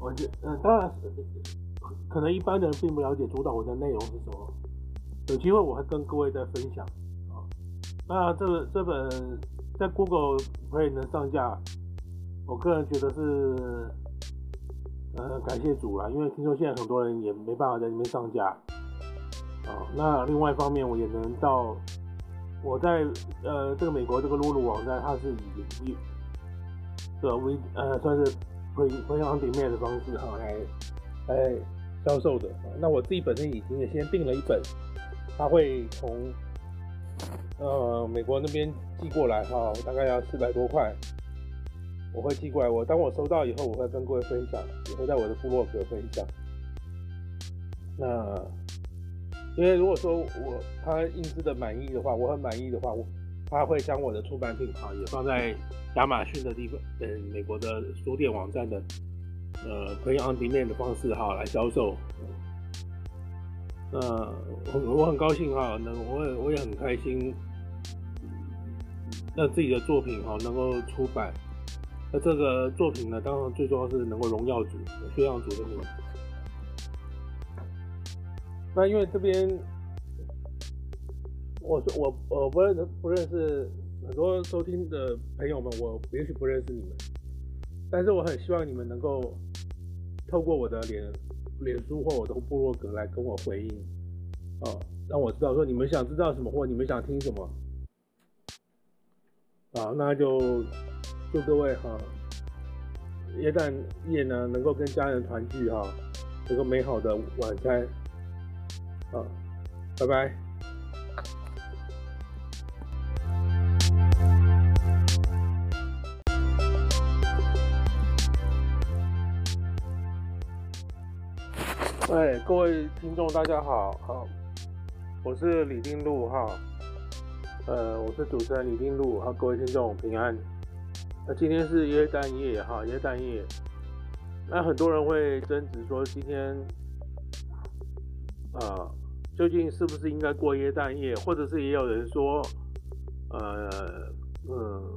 S1: 我觉呃，当然可能一般人并不了解主导文的内容是什么，有机会我会跟各位再分享啊。那这这本在 Google Play 能上架，我个人觉得是呃感谢主啦，因为听说现在很多人也没办法在里面上架。啊，那另外一方面，我也能到我在呃这个美国这个露露网站，它是以以的微呃算是会会用 on demand 的方式哈来来销售的。那我自己本身已经也先订了一本，他会从呃美国那边寄过来哈，大概要四百多块，我会寄过来。我当我收到以后，我会跟各位分享，也会在我的部落格分享。那因为如果说我他印制的满意的话，我很满意的话，我他会将我的出版品哈也放在亚马逊的地方，嗯，美国的书店网站的呃可以 on demand 的方式哈来销售。那我我很高兴哈，能我也我也很开心，让自己的作品哈能够出版。那这个作品呢，当然最重要是能够荣耀主，宣扬主的名。那因为这边，我说我我不认不认识很多收听的朋友们，我也许不认识你们，但是我很希望你们能够透过我的脸脸书或我的部落格来跟我回应，啊，让我知道说你们想知道什么或你们想听什么，啊，那就祝各位哈，耶诞夜呢能够跟家人团聚哈，有个美好的晚餐。啊，拜拜。哎，各位听众，大家好，好，我是李定禄哈，呃，我是主持人李定禄，好，各位听众平安。那今天是耶诞夜哈，耶诞夜，那很多人会争执说今天。啊，究竟是不是应该过耶诞夜？或者是也有人说，呃，嗯，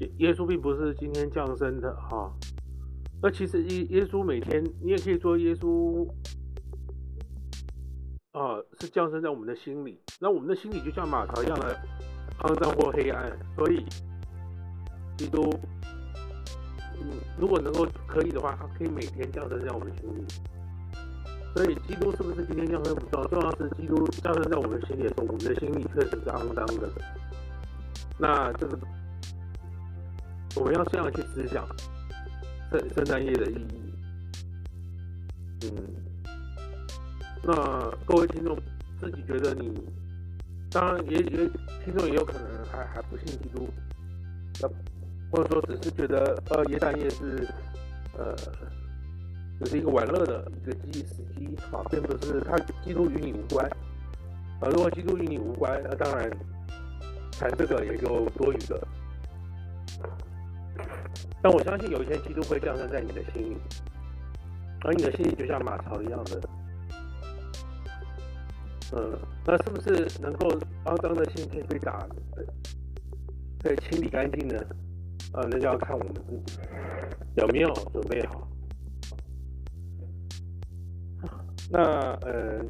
S1: 耶耶稣并不是今天降生的哈。那其实耶耶稣每天，你也可以说耶稣啊是降生在我们的心里。那我们的心里就像马槽一样的肮脏或黑暗，所以基督，如果能够可以的话，他可以每天降生在我们心里。所以，基督是不是今天降生不重要，重要是基督降生在我们心里的时候，我们的心里确实是肮脏的。那这个，我们要这样去思想圣圣诞夜的意义。嗯，那各位听众自己觉得你，当然也也听众也有可能还还不信基督，或者说只是觉得呃耶诞夜是呃。这是一个玩乐的一个机时机啊，并不是它基督与你无关啊。如果基督与你无关，那当然谈这个也就多余的。但我相信有一天基督会降生在你的心里，而你的心里就像马槽一样的。嗯，那是不是能够肮脏的心可以被打，可以清理干净呢？啊，那就要看我们自己有没有准备好。那呃，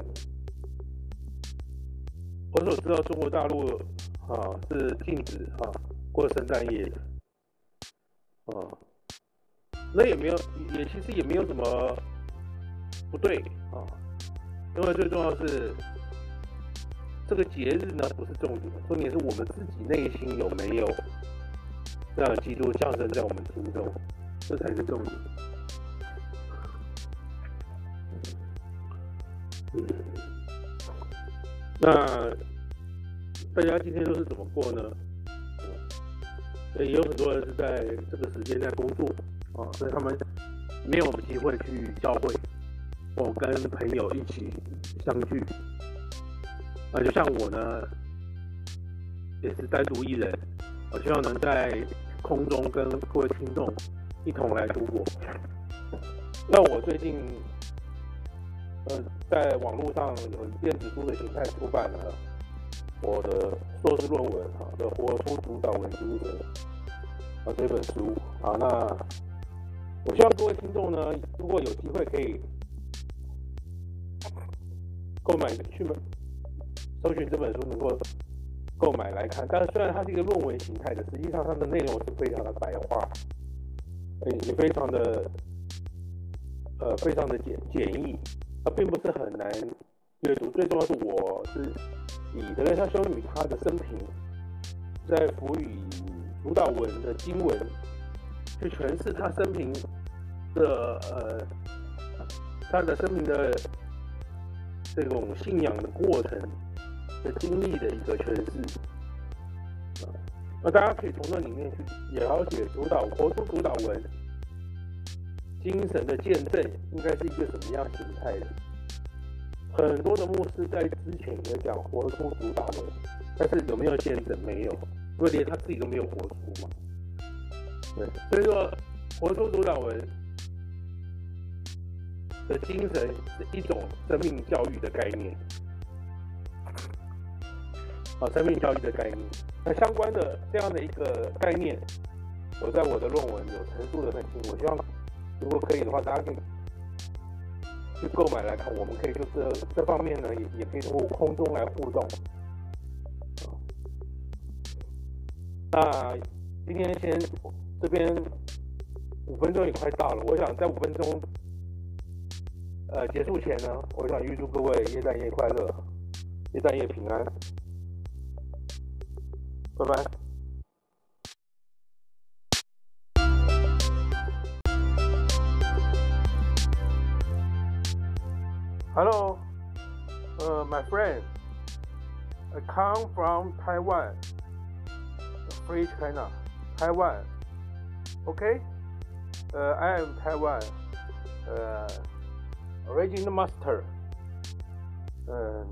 S1: 我所知道中国大陆啊是禁止啊过圣诞夜的啊，那也没有也其实也没有什么不对啊，因为最重要是这个节日呢不是重点，重点是我们自己内心有没有让基督降生在我们心中，这才是重点。那大家今天都是怎么过呢？嗯，也有很多人是在这个时间在工作啊，所以他们没有机会去教会，或跟朋友一起相聚。啊，就像我呢，也是单独一人，我希望能在空中跟各位听众一同来度过。那我最近。呃，在网络上有电子书的形态出版了我的硕士论文啊的《活出主导文精神》啊这本书啊，那我希望各位听众呢，如果有机会可以购买去买搜寻这本书，能够购买来看。但是虽然它是一个论文形态的，实际上它的内容是非常的白话，也非常的呃非常的简简易。并不是很难阅读，最重要是我是以德雷莎修女她的生平，在辅以主导文的经文去诠释她生平的呃，她的生平的这种信仰的过程的经历的一个诠释。那大家可以从那里面去了解主导活出主导文精神的见证应该是一个什么样形态的。很多的牧师在之前也讲活出主导文，但是有没有见证？没有，因为连他自己都没有活出嘛。对，所以说活出主导文的精神是一种生命教育的概念。啊，生命教育的概念。那相关的这样的一个概念，我在我的论文有陈述的很清楚。我希望如果可以的话，大家可以去购买来看。我们可以就这这方面呢，也也可以通过空中来互动。那今天先这边五分钟也快到了，我想在五分钟呃结束前呢，我想预祝各位耶诞夜快乐，耶诞夜平安。拜拜。Hello, uh, my friend. I come from Taiwan, Free China, Taiwan. Okay? Uh, I am Taiwan, uh, original master, uh,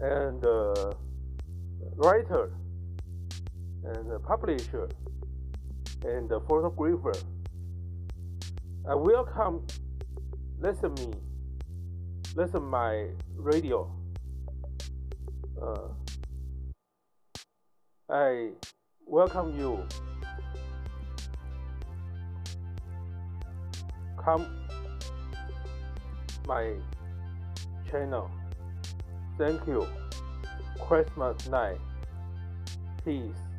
S1: and uh, writer and publisher and photographer. I welcome listen me listen my radio. Uh, I welcome you. Come my channel. Thank you. Christmas night. Peace.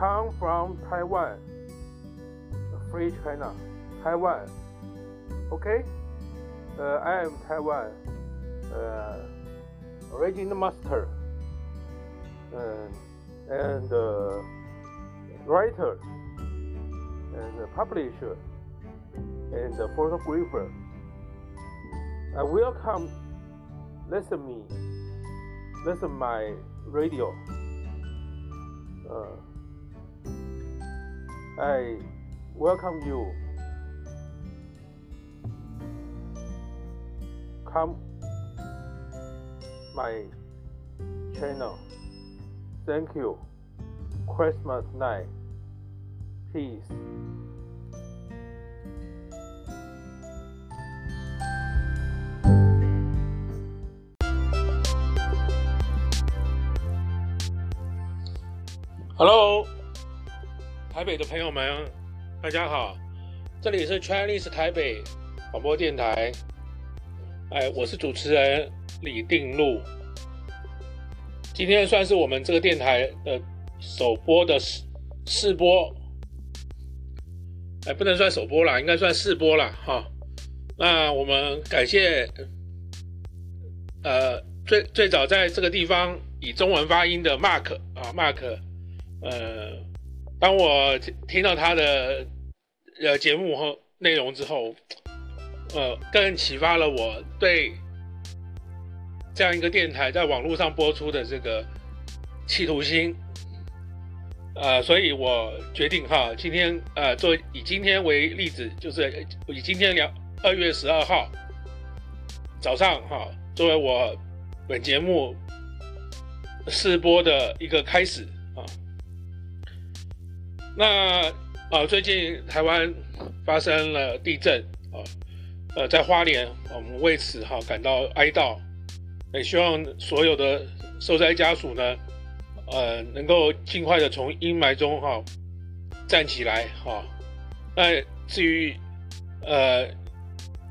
S1: Come from Taiwan, Free China, Taiwan. Okay? Uh, I am Taiwan, uh, original master, uh, and uh, writer, and publisher, and photographer. I welcome listen me listen my radio. Uh, I welcome you. Come my channel. Thank you. Christmas night. Peace. Hello，台北的朋友们，大家好，这里是 Chinese 台北广播电台，哎，我是主持人李定禄。今天算是我们这个电台的首播的试试播，哎，不能算首播啦，应该算试播啦。哈。那我们感谢，呃，最最早在这个地方以中文发音的 Mark 啊，Mark。呃，当我听到他的呃节目和内容之后，呃，更启发了我对这样一个电台在网络上播出的这个企图心。呃，所以我决定哈，今天呃，做以今天为例子，就是以今天两二月十二号早上哈，作为我本节目试播的一个开始。那呃，最近台湾发生了地震啊，呃，在花莲，我们为此哈感到哀悼，也希望所有的受灾家属呢，呃，能够尽快的从阴霾中哈站起来哈。那至于呃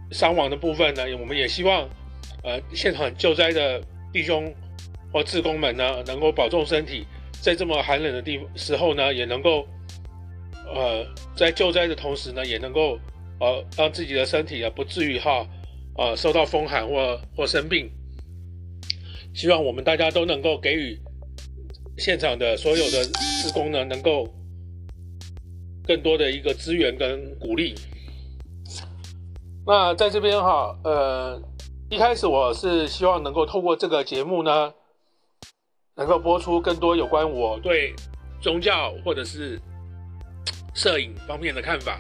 S1: 伤亡的部分呢，我们也希望呃现场救灾的弟兄或志工们呢，能够保重身体，在这么寒冷的地时候呢，也能够。呃在救灾的同时呢，也能够呃让自己的身体啊不至于哈呃受到风寒或或生病。希望我们大家都能够给予现场的所有的职工呢，能够更多的一个资源跟鼓励。那在这边哈，呃，一开始我是希望能够透过这个节目呢，能够播出更多有关我对宗教或者是摄影方面的看法。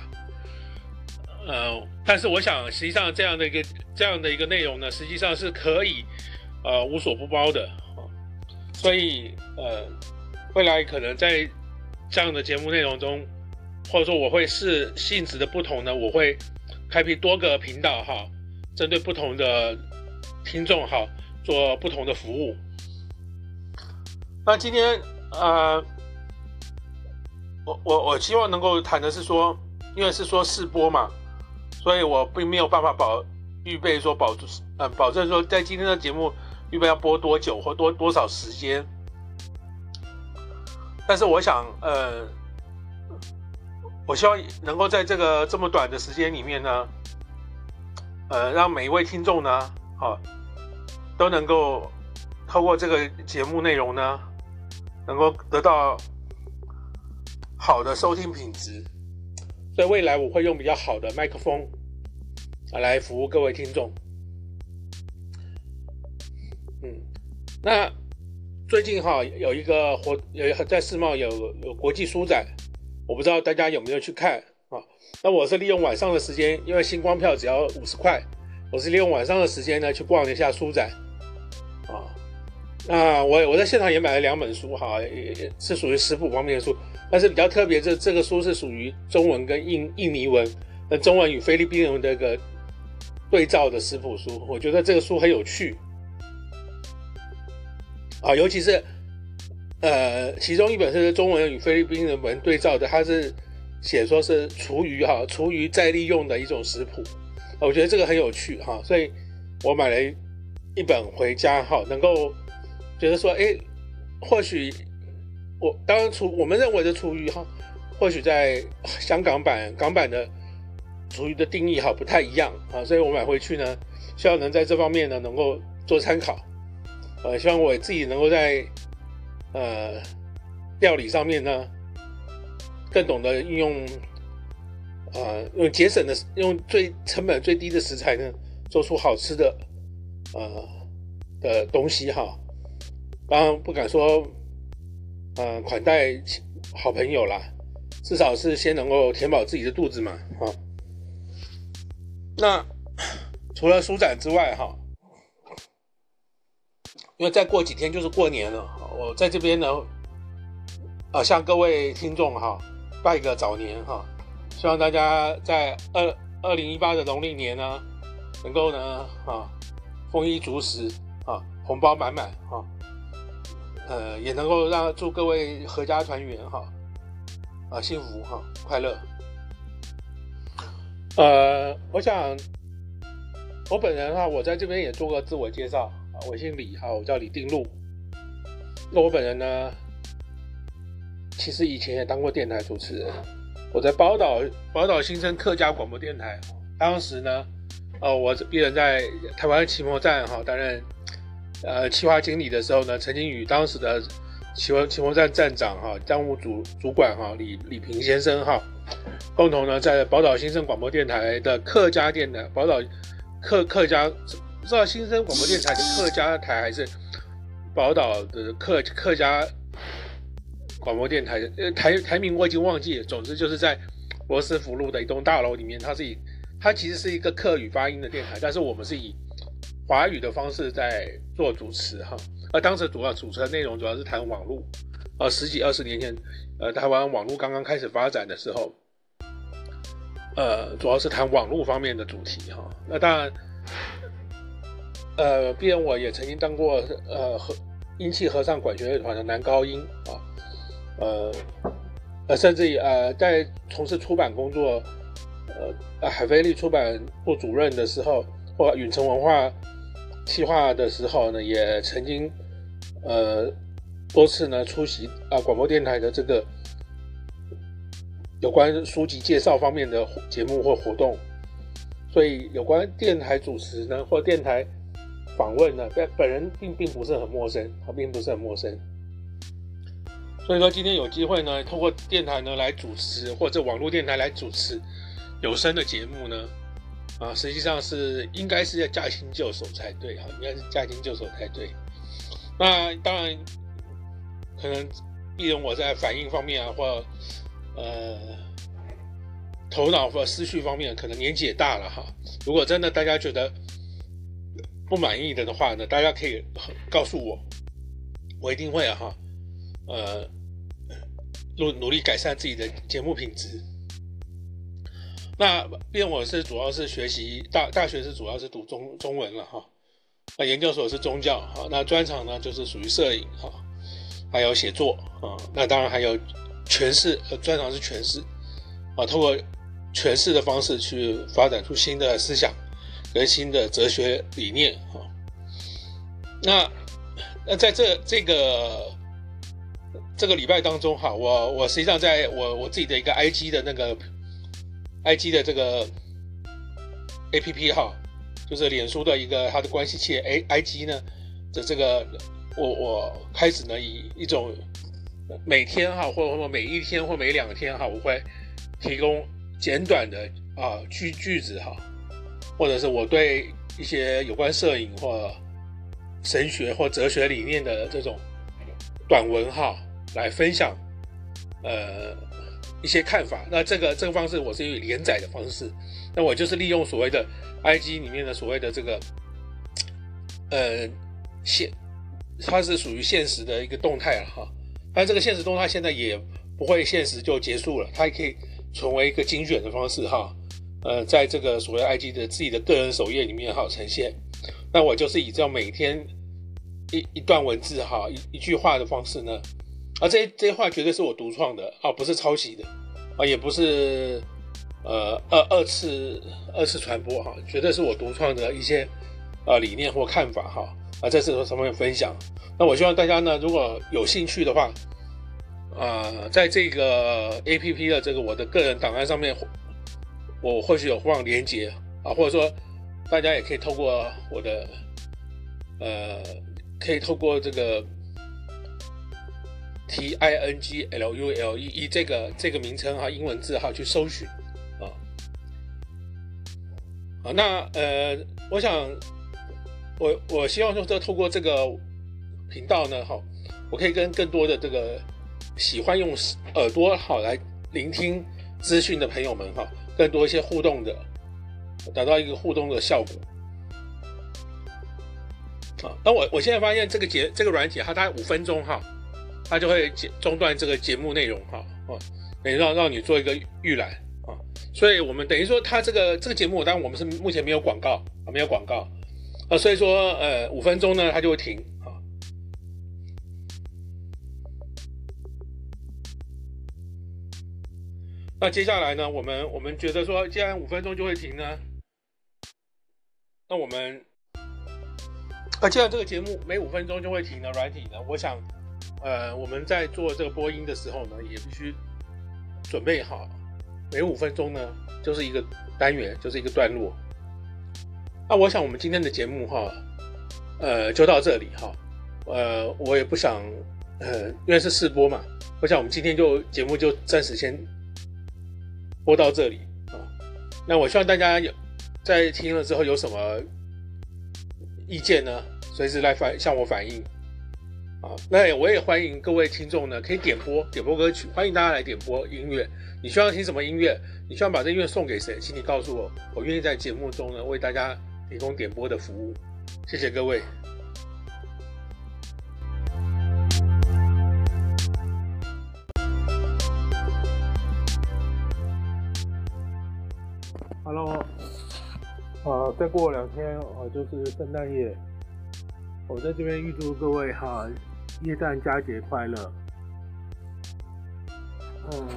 S1: 呃，但是我想，实际上这样的一个这样的一个内容呢，实际上是可以。呃，无所不包的，所以呃，未来可能在这样的节目内容中，或者说我会视性质的不同呢，我会开辟多个频道哈，针对不同的听众哈，做不同的服务。那今天呃，我我希望能够谈的是说，因为是说试播嘛，所以我并没有办法保预备说保呃保证说在今天的节目。预备要播多久或多多少时间？但是我想，呃，我希望能够在这个这么短的时间里面呢，呃，让每一位听众呢，啊，都能够透过这个节目内容呢，能够得到好的收听品质。所以未来我会用比较好的麦克风啊来服务各位听众。嗯，那最近哈有一个活有在世贸有有国际书展，我不知道大家有没有去看啊？那我是利用晚上的时间，因为星光票只要五十块，我是利用晚上的时间呢去逛了一下书展啊。那我我在现场也买了两本书哈，也是属于食谱方面的书，但是比较特别，这这个书是属于中文跟印印尼文，那中文与菲律宾文的一个对照的食谱书，我觉得这个书很有趣。啊，尤其是，呃，其中一本是中文与菲律宾的文对照的，它是写说是厨余哈，厨余再利用的一种食谱，我觉得这个很有趣哈，所以我买了一本回家哈，能够觉得说，哎，或许我当然厨我们认为的厨余哈，或许在香港版港版的厨余的定义哈不太一样啊，所以我买回去呢，希望能在这方面呢能够做参考。呃，希望我自己能够在呃料理上面呢，更懂得运用，呃，用节省的、用最成本最低的食材呢，做出好吃的呃的东西哈。当然不敢说，呃，款待好朋友啦，至少是先能够填饱自己的肚子嘛，哈。那除了书展之外，哈。因为再过几天就是过年了，我在这边呢，啊，向各位听众哈拜个早年哈，希望大家在二二零一八的农历年呢，能够呢啊丰衣足食啊，红包满满哈，呃，也能够让祝各位阖家团圆哈，啊，幸福哈，快乐。呃，我想我本人哈，我在这边也做个自我介绍啊。我姓李哈，我叫李定禄。那我本人呢，其实以前也当过电台主持人。我在宝岛宝岛新生客家广播电台，当时呢，呃，我一人在台湾期末站哈担任呃企划经理的时候呢，曾经与当时的奇摩奇摩站站长哈账务主主管哈李李平先生哈，共同呢在宝岛新生广播电台的客家电台宝岛客客家。不知道新生广播电台的客家台还是宝岛的客客家广播电台？呃，台台名我已经忘记了。总之就是在罗斯福路的一栋大楼里面，它是以它其实是一个客语发音的电台，但是我们是以华语的方式在做主持哈。而当时主要主持的内容主要是谈网络，呃，十几二十年前，呃，台湾网络刚刚开始发展的时候，呃，主要是谈网络方面的主题哈。那当然。呃，毕竟我也曾经当过呃和英气合唱管弦乐团的男高音啊，呃呃，甚至于呃在从事出版工作，呃海飞利出版部主任的时候，或远程文化企划的时候呢，也曾经呃多次呢出席啊广播电台的这个有关书籍介绍方面的节目或活动，所以有关电台主持呢，或电台访问呢，本本人并并不是很陌生，啊，并不是很陌生。所以说今天有机会呢，透过电台呢来主持，或者网络电台来主持有声的节目呢，啊，实际上是应该是要驾轻就熟才对啊，应该是驾轻就熟才对。那当然，可能毕竟我在反应方面啊，或呃，头脑或思绪方面可能年纪也大了哈。如果真的大家觉得不满意的的话呢，大家可以告诉我，我一定会啊哈，呃，努努力改善自己的节目品质。那毕竟我是主要是学习大大学是主要是读中中文了哈，那研究所是宗教哈，那专长呢就是属于摄影哈，还有写作啊，那当然还有。诠释呃，专长是诠释啊，通过诠释的方式去发展出新的思想跟新的哲学理念哈。那那在这这个这个礼拜当中哈，我我实际上在我我自己的一个 IG 的那个 IG 的这个 APP 哈，就是脸书的一个它的关系器 A IG 呢的这个我我开始呢以一种。每天哈，或者说每一天或每两天哈，我会提供简短的啊句句子哈，或者是我对一些有关摄影或神学或哲学理念的这种短文哈来分享呃一些看法。那这个这个方式我是以连载的方式，那我就是利用所谓的 IG 里面的所谓的这个呃现，它是属于现实的一个动态了哈。但这个现实动态现在也不会现实就结束了，它也可以成为一个精选的方式哈，呃，在这个所谓 IG 的自己的个人首页里面哈呈现。那我就是以这样每天一一段文字哈一一句话的方式呢，啊这这些话绝对是我独创的啊，不是抄袭的啊，也不是呃二二次二次传播哈，绝对是我独创的一些啊理念或看法哈啊，在这和上面分享。那我希望大家呢，如果有兴趣的话，啊，在这个 APP 的这个我的个人档案上面，我或许有放连接啊，或者说大家也可以透过我的，呃，可以透过这个 T I N G L U L E E 这个这个名称哈，英文字哈去搜寻啊。好，那呃，我想我我希望说，这透过这个。频道呢，哈，我可以跟更多的这个喜欢用耳朵好来聆听资讯的朋友们，哈，更多一些互动的，达到一个互动的效果。啊，那我我现在发现这个节这个软体，它大概五分钟哈，它就会中断这个节目内容哈，啊，等于让让你做一个预览啊，所以我们等于说它这个这个节目，当然我们是目前没有广告啊，没有广告啊，所以说呃五分钟呢，它就会停啊。那接下来呢？我们我们觉得说，既然五分钟就会停呢，那我们，啊，既然这个节目每五分钟就会停的软体呢，我想，呃，我们在做这个播音的时候呢，也必须准备好，每五分钟呢就是一个单元，就是一个段落。那我想我们今天的节目哈，呃，就到这里哈，呃，我也不想，呃，因为是试播嘛，我想我们今天就节目就暂时先。播到这里啊，那我希望大家有在听了之后有什么意见呢？随时来反向我反映啊。那我也欢迎各位听众呢，可以点播点播歌曲，欢迎大家来点播音乐。你希望听什么音乐？你希望把这音乐送给谁？请你告诉我，我愿意在节目中呢为大家提供点播的服务。谢谢各位。Hello，啊，再过两天啊就是圣诞夜，我在这边预祝各位哈耶诞佳节快乐。嗯，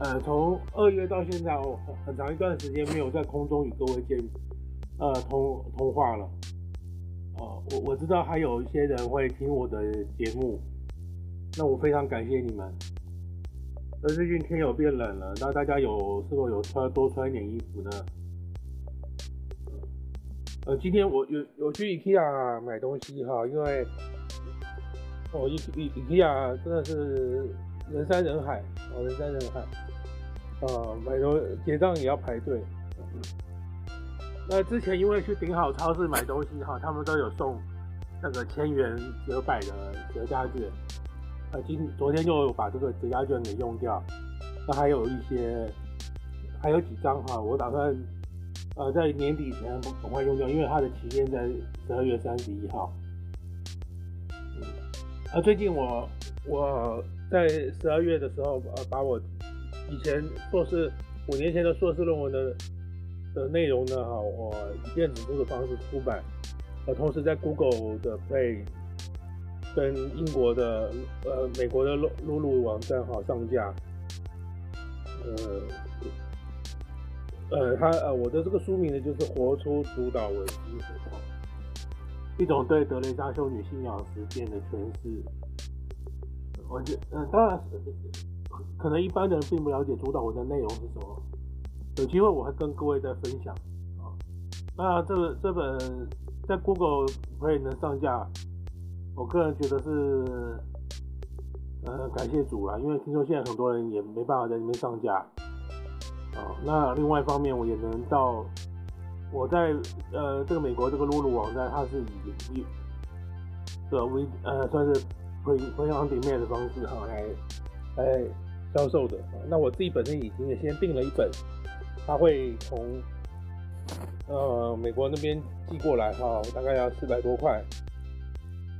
S1: 呃，从二月到现在哦，很长一段时间没有在空中与各位见呃通通话了。哦，我我知道还有一些人会听我的节目，那我非常感谢你们。那最近天有变冷了，那大家有是否有穿多穿一点衣服呢？呃，今天我有有去 IKEA 买东西哈，因为哦，IKEA 真的是人山人海，哦，人山人海，啊，买东结账也要排队。那之前因为去顶好超市买东西哈，他们都有送那个千元折百的折价券。呃，今昨天就把这个折价券给用掉，那还有一些，还有几张哈，我打算呃在年底前赶快用掉，因为它的期限在十二月三十一号。啊，最近我我在十二月的时候呃把我以前硕士五年前的硕士论文的的内容呢哈，我以电子书的方式出版，呃，同时在 Google 的 Play。跟英国的呃美国的露露露网站哈上架，呃呃他呃我的这个书名呢就是活出主导文思，一种对德雷莎修女信仰实践的诠释。我觉呃当然可能一般人并不了解主导文的内容是什么，有机会我会跟各位再分享啊。那这这本在 Google Play 能上架。我个人觉得是，呃，感谢主啦，因为听说现在很多人也没办法在里面上架，啊、那另外一方面我也能到，我在呃这个美国这个露露网站，它是以以的微呃算是 print print on demand 的方式哈来来销售的，那我自己本身已经也先订了一本，它会从呃美国那边寄过来哈，大概要四百多块。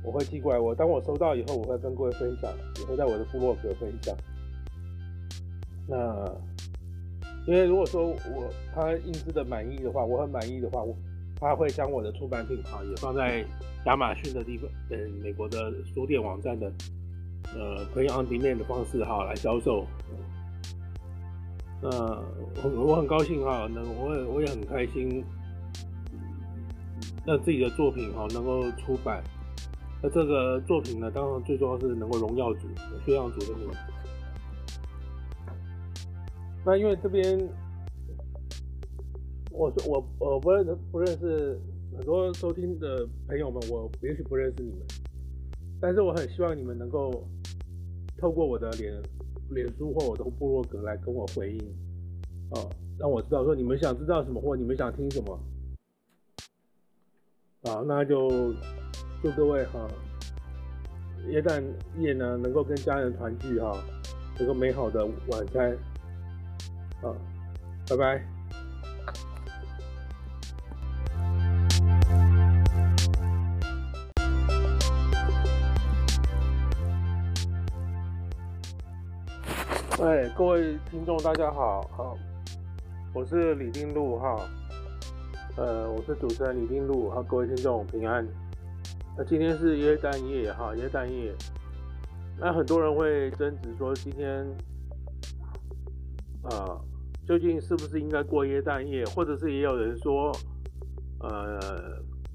S1: 我会寄过来，我当我收到以后，我会跟各位分享，也会在我的部落格分享。那因为如果说我他印制的满意的话，我很满意的话，我他会将我的出版品啊也放在亚马逊的地方，嗯，美国的书店网站的呃 Print on Demand 的方式哈来销售。那我我很高兴哈，能我也我也很开心，让自己的作品哈能够出版。那这个作品呢，当然最重要是能够荣耀主、宣扬主的名。那因为这边，我说我我不认不认识很多收听的朋友们，我也许不认识你们，但是我很希望你们能够透过我的脸脸书或我的部落格来跟我回应，哦，让我知道说你们想知道什么或你们想听什么，啊，那就。祝各位哈，耶诞夜呢能够跟家人团聚哈，有个美好的晚餐，好，拜拜。哎，各位听众大家好，好，我是李定禄哈，呃，我是主持人李定禄，好，各位听众平安。那今天是耶诞夜哈，耶诞夜。那很多人会争执说，今天、呃，究竟是不是应该过耶诞夜？或者是也有人说，呃，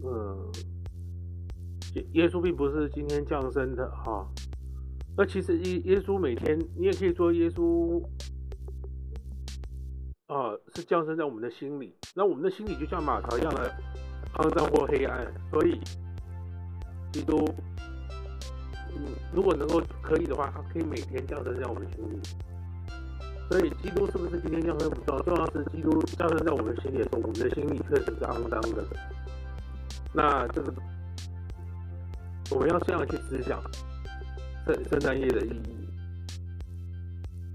S1: 嗯，耶耶稣并不是今天降生的哈。那其实耶耶稣每天，你也可以说耶稣啊、是降生在我们的心里。那我们的心里就像马槽一样的肮脏或黑暗，所以。基督，如果能够可以的话，他可以每天降生在我们心里。所以，基督是不是今天降生不重要，重要是基督降生在我们心里的时候，我们的心里确实是肮脏的。那这个，我们要这样去思想圣圣诞夜的意义。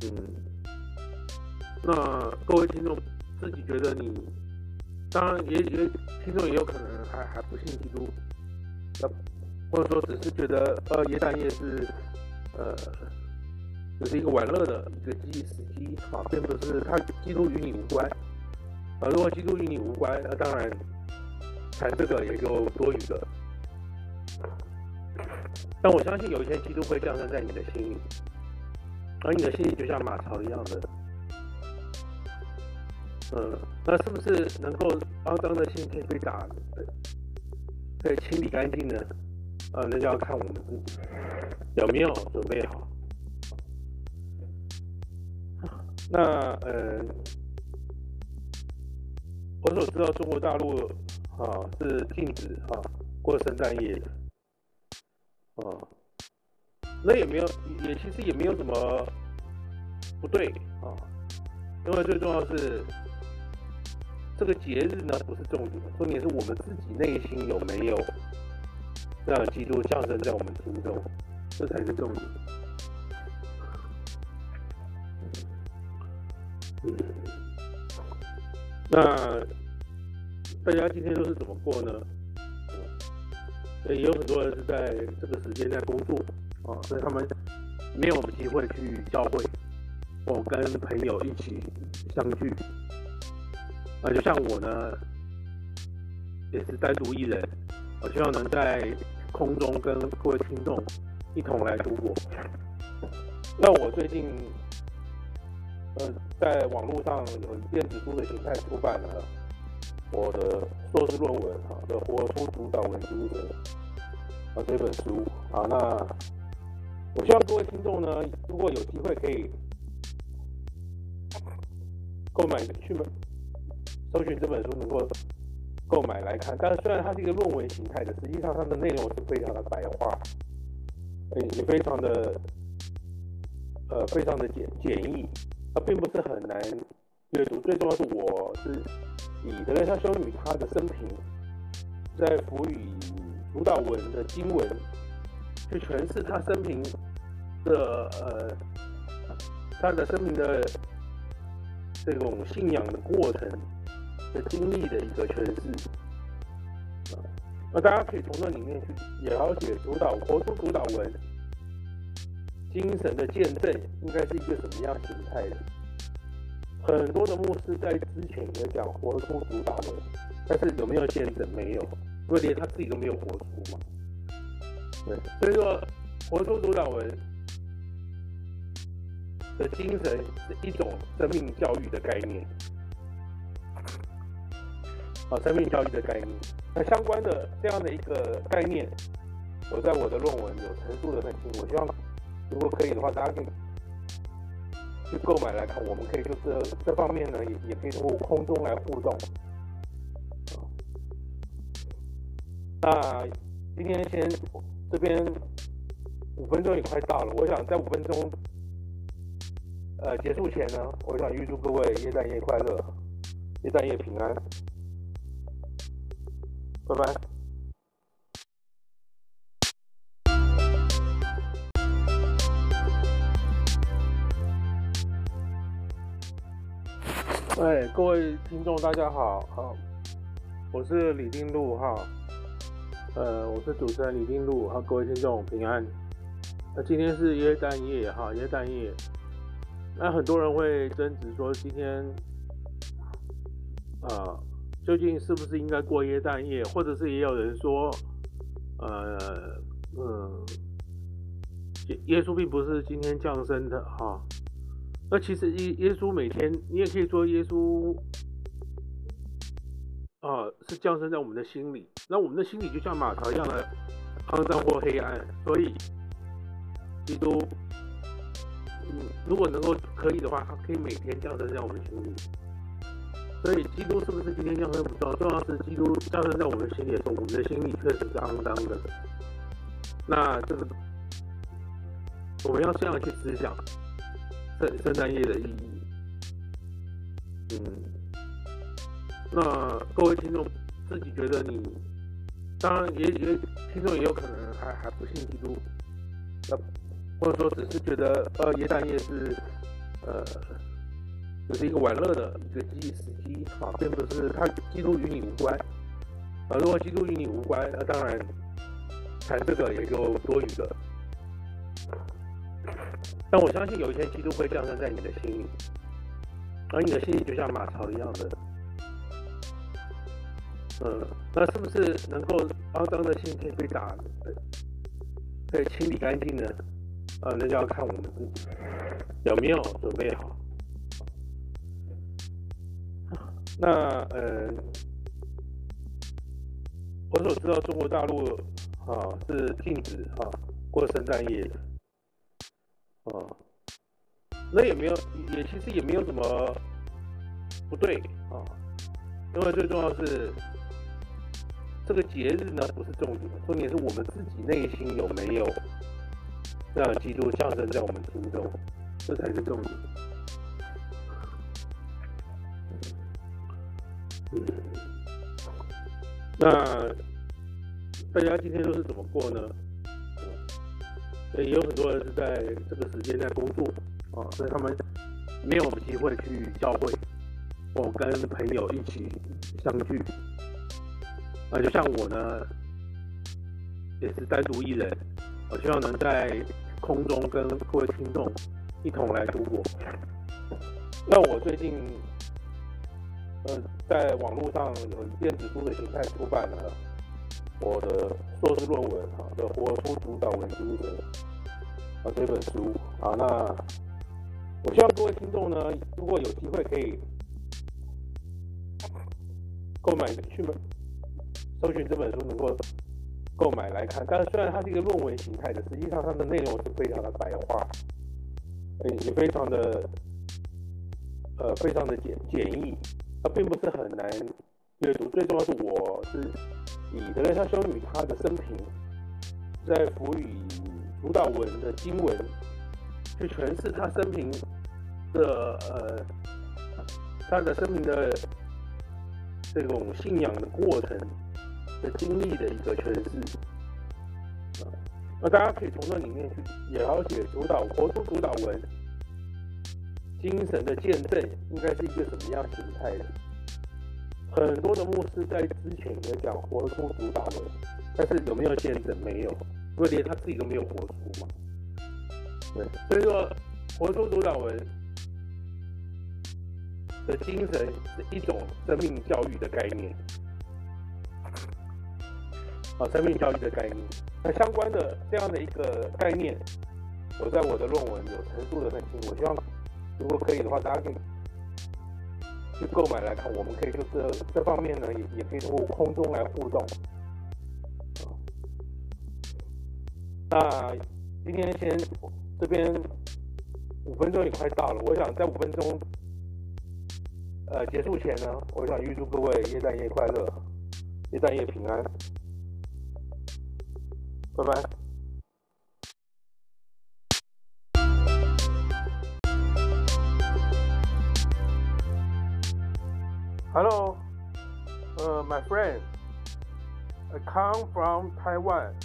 S1: 嗯，那各位听众自己觉得你，当然也也听众也有可能还还不信基督，那。或者说只是觉得呃耶诞夜是呃只是一个玩乐的一个机时机啊，并不是它基督与你无关啊。如果基督与你无关，那当然谈这个也就多余了。但我相信有一天基督会降生在你的心里，而你的心里就像马槽一样的，嗯，那是不是能够肮脏的心可以被打，可以清理干净呢？啊，那就要看我们自己有没有准备好。那呃，我所知道中国大陆啊是禁止啊过圣诞夜的啊，那也没有，也其实也没有什么不对啊，因为最重要是这个节日呢不是重点，重点是我们自己内心有没有让基督降生在我们心中，这才是重点。那大家今天都是怎么过呢？也有很多人是在这个时间在工作啊，所以他们没有机会去教会，或跟朋友一起相聚。啊，就像我呢，也是单独一人，我希望能在空中跟各位听众一同来度过。那我最近。呃，在网络上有电子书的形态出版了我的硕士论文啊的《活出主导文精神》啊这本书啊，那我希望各位听众呢，如果有机会可以购买去买搜寻这本书，能够购买来看。但是虽然它是一个论文形态的，实际上它的内容是非常的白话，也非常的呃非常的简简易。它并不是很难阅读，最重要是我是以德雷莎修女她的生平，在辅以主导文的经文去诠释她生平的呃，她的生平的这种信仰的过程的经历的一个诠释。那大家可以从那里面去了解主导活出主导文。精神的见证应该是一个什么样形态的？很多的牧师在之前也讲活出主导文，但是有没有见证？没有，因为连他自己都没有活出嘛。对，所以说活出主导文的精神是一种生命教育的概念，啊，生命教育的概念。那相关的这样的一个概念，我在我的论文有陈述的很清楚，我希望。如果可以的话，大家可以去购买来看。我们可以就是这方面呢，也也可以通过空中来互动。那今天先这边五分钟也快到了，我想在五分钟呃结束前呢，我想预祝各位耶诞夜快乐，耶诞夜平安，拜拜。哎，各位听众，大家好，好，我是李定禄哈，呃，我是主持人李定禄，哈，各位听众平安。那今天是耶诞夜哈，耶诞夜，那很多人会争执说，今天啊、究竟是不是应该过耶诞夜，或者是也有人说，呃，嗯，耶耶稣并不是今天降生的哈。那其实耶耶稣每天，你也可以说耶稣啊是降生在我们的心里。那我们的心里就像马槽一样的肮脏或黑暗，所以基督，嗯，如果能够可以的话，他可以每天降生在我们心里。所以基督是不是今天降生不重要，重要是基督降生在我们心里的时候，我们的心里确实是肮脏的。那这个我们要这样去思想。圣圣诞夜的意义，嗯，那各位听众自己觉得你，当然也也听众也有可能还还不信基督，那或者说只是觉得呃耶诞夜是呃就是一个玩乐的一个记忆时机啊，并不是他基督与你无关啊。如果基督与你无关，那当然谈这个也就多余了。但我相信有一天基督会降生在你的心里，而你的心里就像马槽一样的，嗯，那是不是能够肮脏的心可以被打，可以清理干净呢？啊，那就要看我们自己有没有准备好。那呃，我所知道中国大陆啊是禁止啊过圣诞夜的。哦，
S2: 那也没有，也其实也没有什么不对啊，因为最重要是这个节日呢不是重点，重点是我们自己内心有没有让基督降生在我们心中，这才是重点。那大家今天都是怎么过呢？也有很多人是在这个时间在工作啊，所以他们没有机会去教会，或跟朋友一起相聚。啊，就像我呢，也是单独一人，我希望能在空中跟各位听众一同来度过。那我最近，呃，在网络上有电子书的形态出版了。我的硕士论文啊，的活出主导文精神啊这本书啊，那我希望各位听众呢，如果有机会可以购买去买搜寻这本书，能够购买来看。但是虽然它是一个论文形态的，实际上它的内容是非常的白话，也非常的呃非常的简简易，它并不是很难阅读。最重要是我是。以德蕾莎修女她的生平，在辅以主导文的经文，去诠释她生平的呃，她的生平的这种信仰的过程的经历的一个诠释。那大家可以从那里面去了解主导活出主导文精神的见证，应该是一个什么样形态的。很多的牧师在之前也讲活出主导文，但是有没有见证？没有，因为连他自己都没有活出嘛。对，所以说活出主导文的精神是一种生命教育的概念，啊，生命教育的概念。那相关的这样的一个概念，我在我的论文有陈述的很清楚。我希望如果可以的话，大家可以。去购买来看，我们可以就是这方面呢，也也可以通过空中来互动。那今天先这边五分钟也快到了，我想在五分钟呃结束前呢，我想预祝各位耶诞夜快乐，耶诞夜平安，拜拜。Hello, uh, my friend. I come from Taiwan,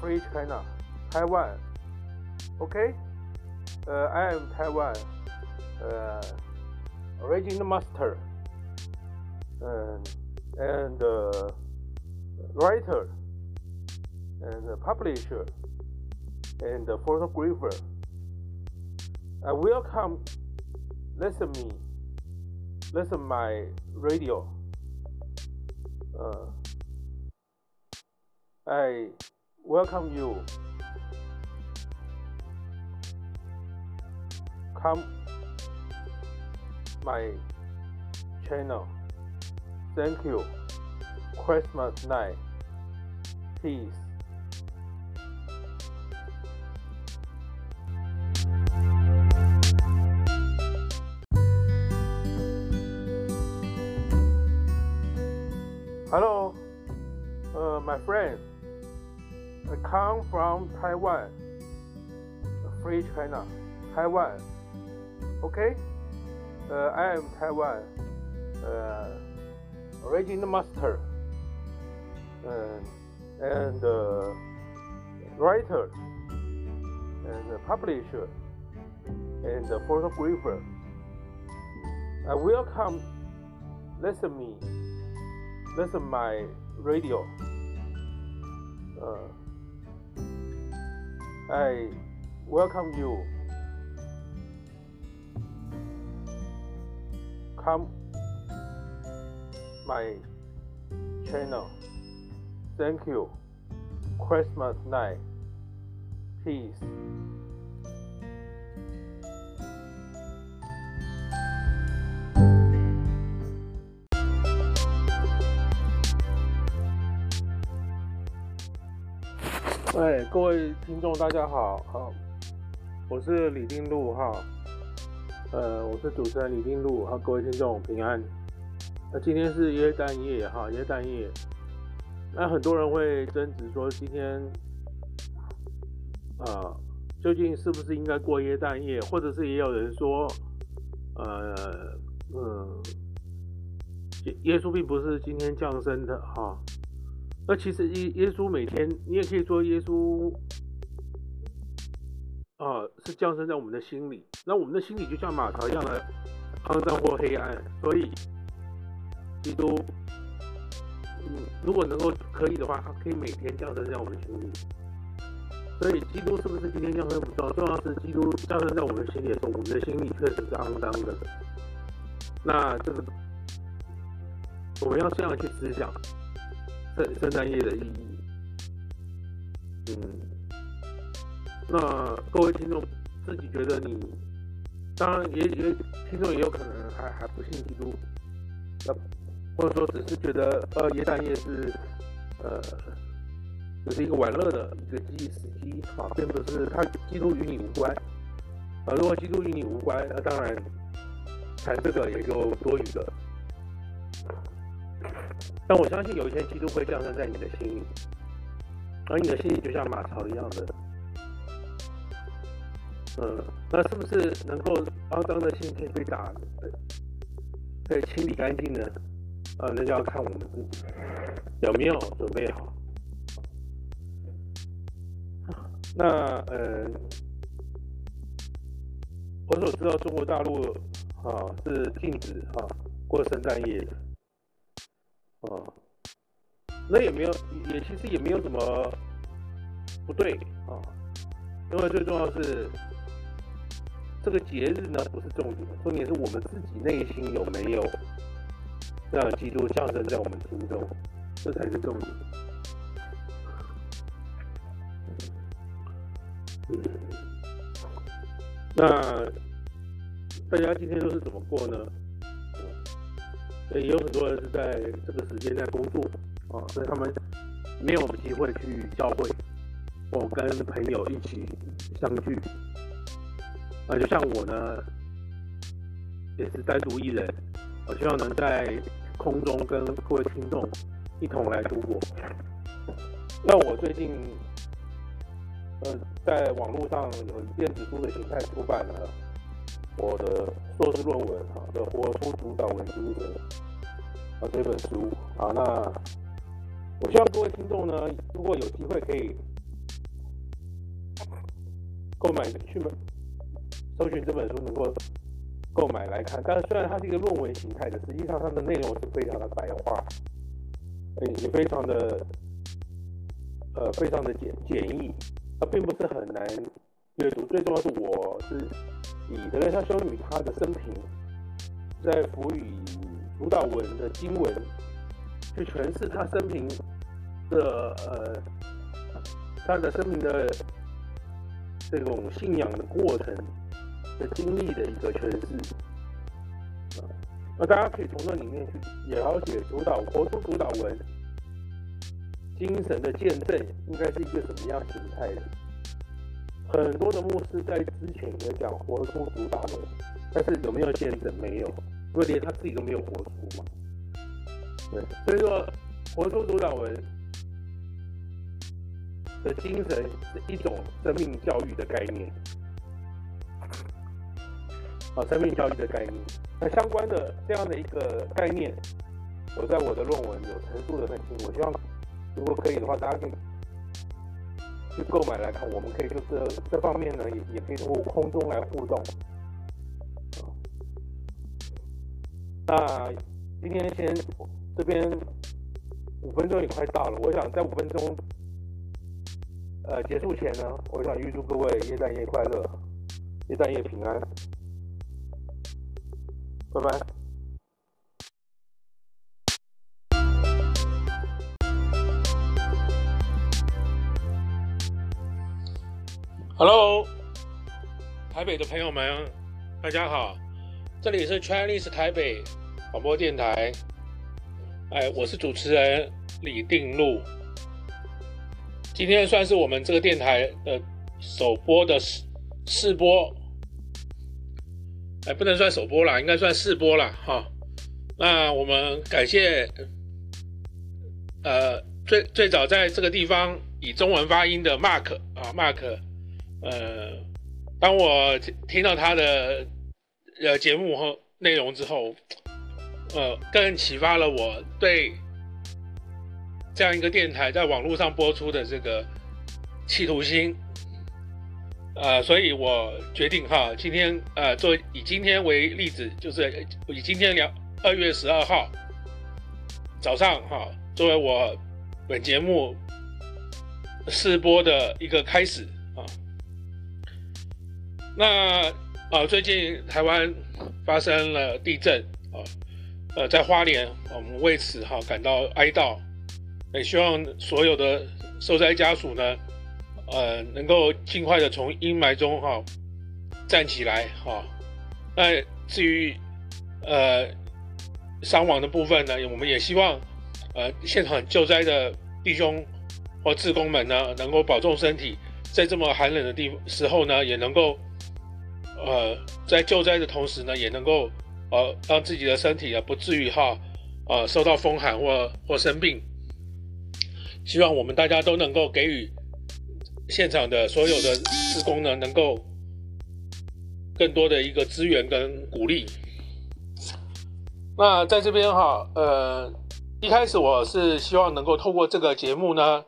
S2: Free China, Taiwan. Okay, uh, I am Taiwan, uh, original master, uh, and uh, writer, and publisher, and photographer. I welcome, listen me listen my radio. Uh, I welcome you. Come my channel. Thank you. Christmas night. Peace. friends come from Taiwan, free China, Taiwan. Okay, uh, I am Taiwan uh, original master and, and uh, writer and publisher and photographer. I welcome. Listen me. Listen my radio. Uh, I welcome you. Come my channel. Thank you. Christmas night. Peace. 哎，各位听众，大家好，好，我是李定禄哈，呃，我是主持人李定禄哈，各位听众平安。那今天是耶诞夜哈，耶诞夜。那很多人会争执说，今天啊、究竟是不是应该过耶诞夜？或者是也有人说，呃，嗯，耶耶稣并不是今天降生的哈。那其实耶耶稣每天，你也可以说耶稣。啊，是降生在我们的心里。那我们的心里就像马槽一样的肮脏或黑暗，所以基督，嗯，如果能够可以的话，他可以每天降生在我们心里。所以基督是不是今天降生不重要，重要是基督降生在我们心里的时候，我们的心里确实是肮脏的。那这个我们要这样去思想圣圣诞夜的意义，嗯。那各位听众自己觉得你，当然也也听众也有可能还还不信基督，那或者说只是觉得呃耶诞夜是呃只是一个玩乐的一个记忆时机啊，并不是他基督与你无关啊。如果基督与你无关，那当然谈这个也就多余了。但我相信有一天基督会降生在你的心里，而你的心里就像马槽一样的。嗯，那是不是能够肮脏的心可以被打，可以清理干净呢？啊，那就要看我们自己有没有准备好。那呃，我所知道中国大陆啊是禁止啊过圣诞夜的，啊，那也没有，也其实也没有什么不对啊，因为最重要是。这个节日呢，不是重点，重点是我们自己内心有没有让基督降生在我们心中，这才是重点。嗯，那大家今天都是怎么过呢？也有很多人是在这个时间在工作啊，所以他们没有机会去教会，或跟朋友一起相聚。那就像我呢，也是单独一人，我希望能在空中跟各位听众一同来度过。那我最近，呃，在网络上有电子书的形态出版了我的硕士论文啊，的《活出主导文精神》啊这本书啊。那我希望各位听众呢，如果有机会可以购买去买。搜寻这本书能够购买来看，但是虽然它是一个论文形态的，实际上它的内容是非常的白话，也非常的呃非常的简简易，它并不是很难阅读。最重要是我是以德雷莎修女她的生平，在辅以主导文的经文去诠释她生平的呃她的生平的这种信仰的过程。的经历的一个诠释，那大家可以从那里面去了解主导活出主导文精神的见证应该是一个什么样形态的。很多的牧师在之前也讲活出主导文，但是有没有见证？没有，因为连他自己都没有活出嘛。对，所以说活出主导文的精神是一种生命教育的概念。啊，生命教育的概念，那相关的这样的一个概念，我在我的论文有陈述的很清楚。我希望如果可以的话，大家可以去购买来看。我们可以就是这方面呢，也也可以通过空中来互动。那今天先这边五分钟也快到了，我想在五分钟呃结束前呢，我想预祝各位耶诞夜快乐，耶诞夜平安。拜拜。
S1: Hello，台北的朋友们，大家好，这里是 Chinese 台北广播电台。哎，我是主持人李定禄。今天算是我们这个电台的首播的试播，哎，不能算首播啦，应该算试播啦。哈。那我们感谢，呃，最最早在这个地方以中文发音的 Mark 啊，Mark，呃，当我听到他的呃节目和内容之后，呃，更启发了我对这样一个电台在网络上播出的这个企图心。呃，所以我决定哈，今天呃，做以今天为例子，就是以今天两二月十二号早上哈，作为我本节目试播的一个开始啊。那呃，最近台湾发生了地震啊，呃，在花莲，我们为此哈感到哀悼，也希望所有的受灾家属呢。呃，能够尽快的从阴霾中哈、站起来哈、那至于呃伤亡的部分呢，我们也希望呃现场救灾的弟兄或志工们呢，能够保重身体，在这么寒冷的地时候呢，也能够呃在救灾的同时呢，也能够呃让自己的身体啊不至于哈呃受到风寒或或生病。希望我们大家都能够给予。现场的所有的职工呢，能够更多的一个资源跟鼓励。那在这边哈，呃，一开始我是希望能够透过这个节目呢，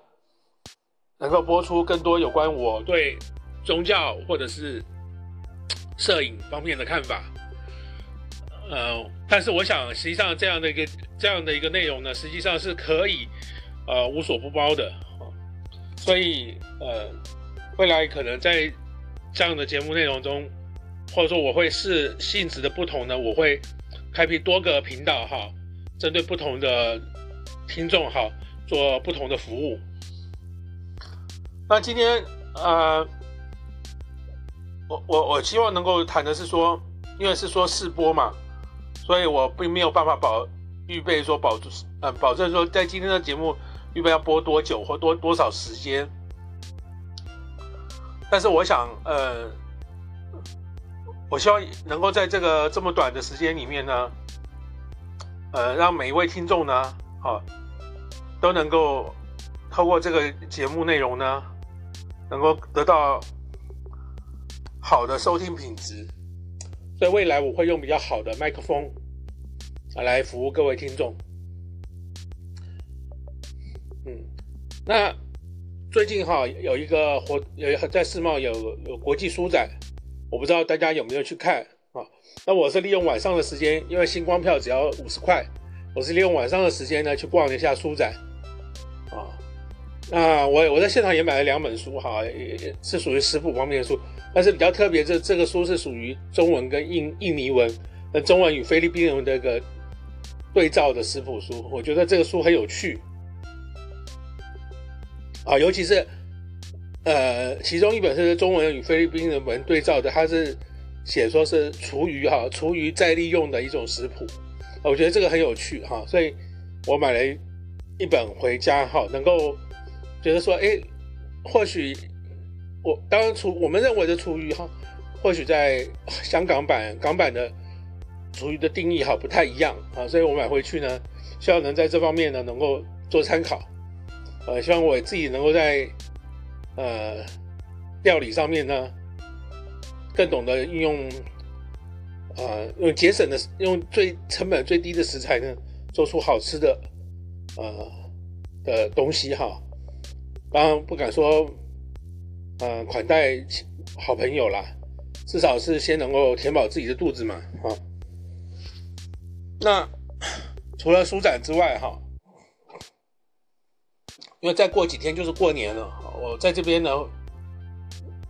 S1: 能够播出更多有关我对宗教或者是摄影方面的看法。呃，但是我想，实际上这样的一个这样的一个内容呢，实际上是可以呃无所不包的。所以，呃，未来可能在这样的节目内容中，或者说我会视性质的不同呢，我会开辟多个频道哈，针对不同的听众哈，做不同的服务。那今天，呃，我我希望能够谈的是说，因为是说试播嘛，所以我并没有办法保预备说保呃保证说在今天的节目。预备要播多久或多多少时间？但是我想，呃，我希望能够在这个这么短的时间里面呢，呃，让每一位听众呢，啊，都能够透过这个节目内容呢，能够得到好的收听品质。所以未来我会用比较好的麦克风啊来服务各位听众。嗯，那最近哈有一个活有在世贸有有国际书展，我不知道大家有没有去看啊？那我是利用晚上的时间，因为星光票只要五十块，我是利用晚上的时间呢去逛了一下书展啊。那我我在现场也买了两本书哈，也是属于食谱方面的书，但是比较特别，这这个书是属于中文跟印印尼文，那中文与菲律宾文的一个对照的食谱书，我觉得这个书很有趣。啊，尤其是，呃，其中一本是中文与菲律宾的文对照的，它是写说是厨余哈，厨余再利用的一种食谱，我觉得这个很有趣哈，所以我买了一本回家哈，能够觉得说，哎，或许我当然厨我们认为的厨余哈，或许在香港版港版的厨余的定义哈不太一样啊，所以我买回去呢，希望能在这方面呢能够做参考。呃，希望我自己能够在呃料理上面呢，更懂得运用呃用节省的用最成本最低的食材呢，做出好吃的呃的东西哈。当然不敢说呃款待好朋友啦，至少是先能够填饱自己的肚子嘛哈。那除了书展之外哈。因为再过几天就是过年了，我在这边呢，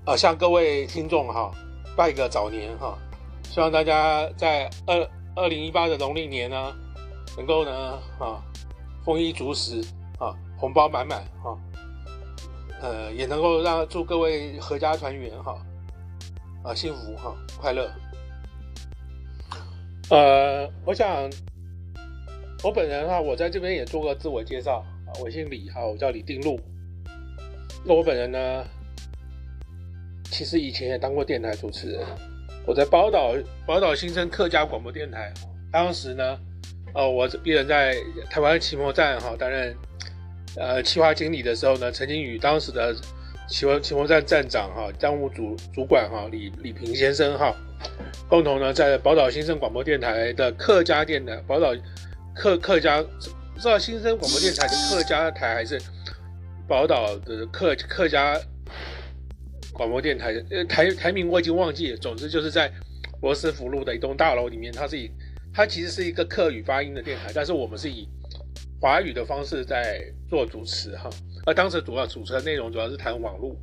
S1: 啊，向各位听众哈拜个早年哈，希望大家在二二零一八的农历年呢，能够呢啊丰衣足食啊，红包满满哈，呃，也能够让祝各位阖家团圆哈，啊，幸福哈，快乐。呃，我想我本人哈，我在这边也做个自我介绍啊。我姓李哈，我叫李定禄。那我本人呢，其实以前也当过电台主持人，我在宝岛宝岛新生客家广播电台，当时呢，呃，我一人在台湾奇摩站哈担任呃企划经理的时候呢，曾经与当时的奇摩奇摩站站长哈当务主主管哈李李平先生哈，共同呢在宝岛新生广播电台的客家电台宝岛客客家不知道新生广播电台的客家台还是宝岛的客客家。广播电台，呃，台台名我已经忘记了。总之就是在罗斯福路的一栋大楼里面，它是以它其实是一个客语发音的电台，但是我们是以华语的方式在做主持哈。而当时主要主持的内容主要是谈网络，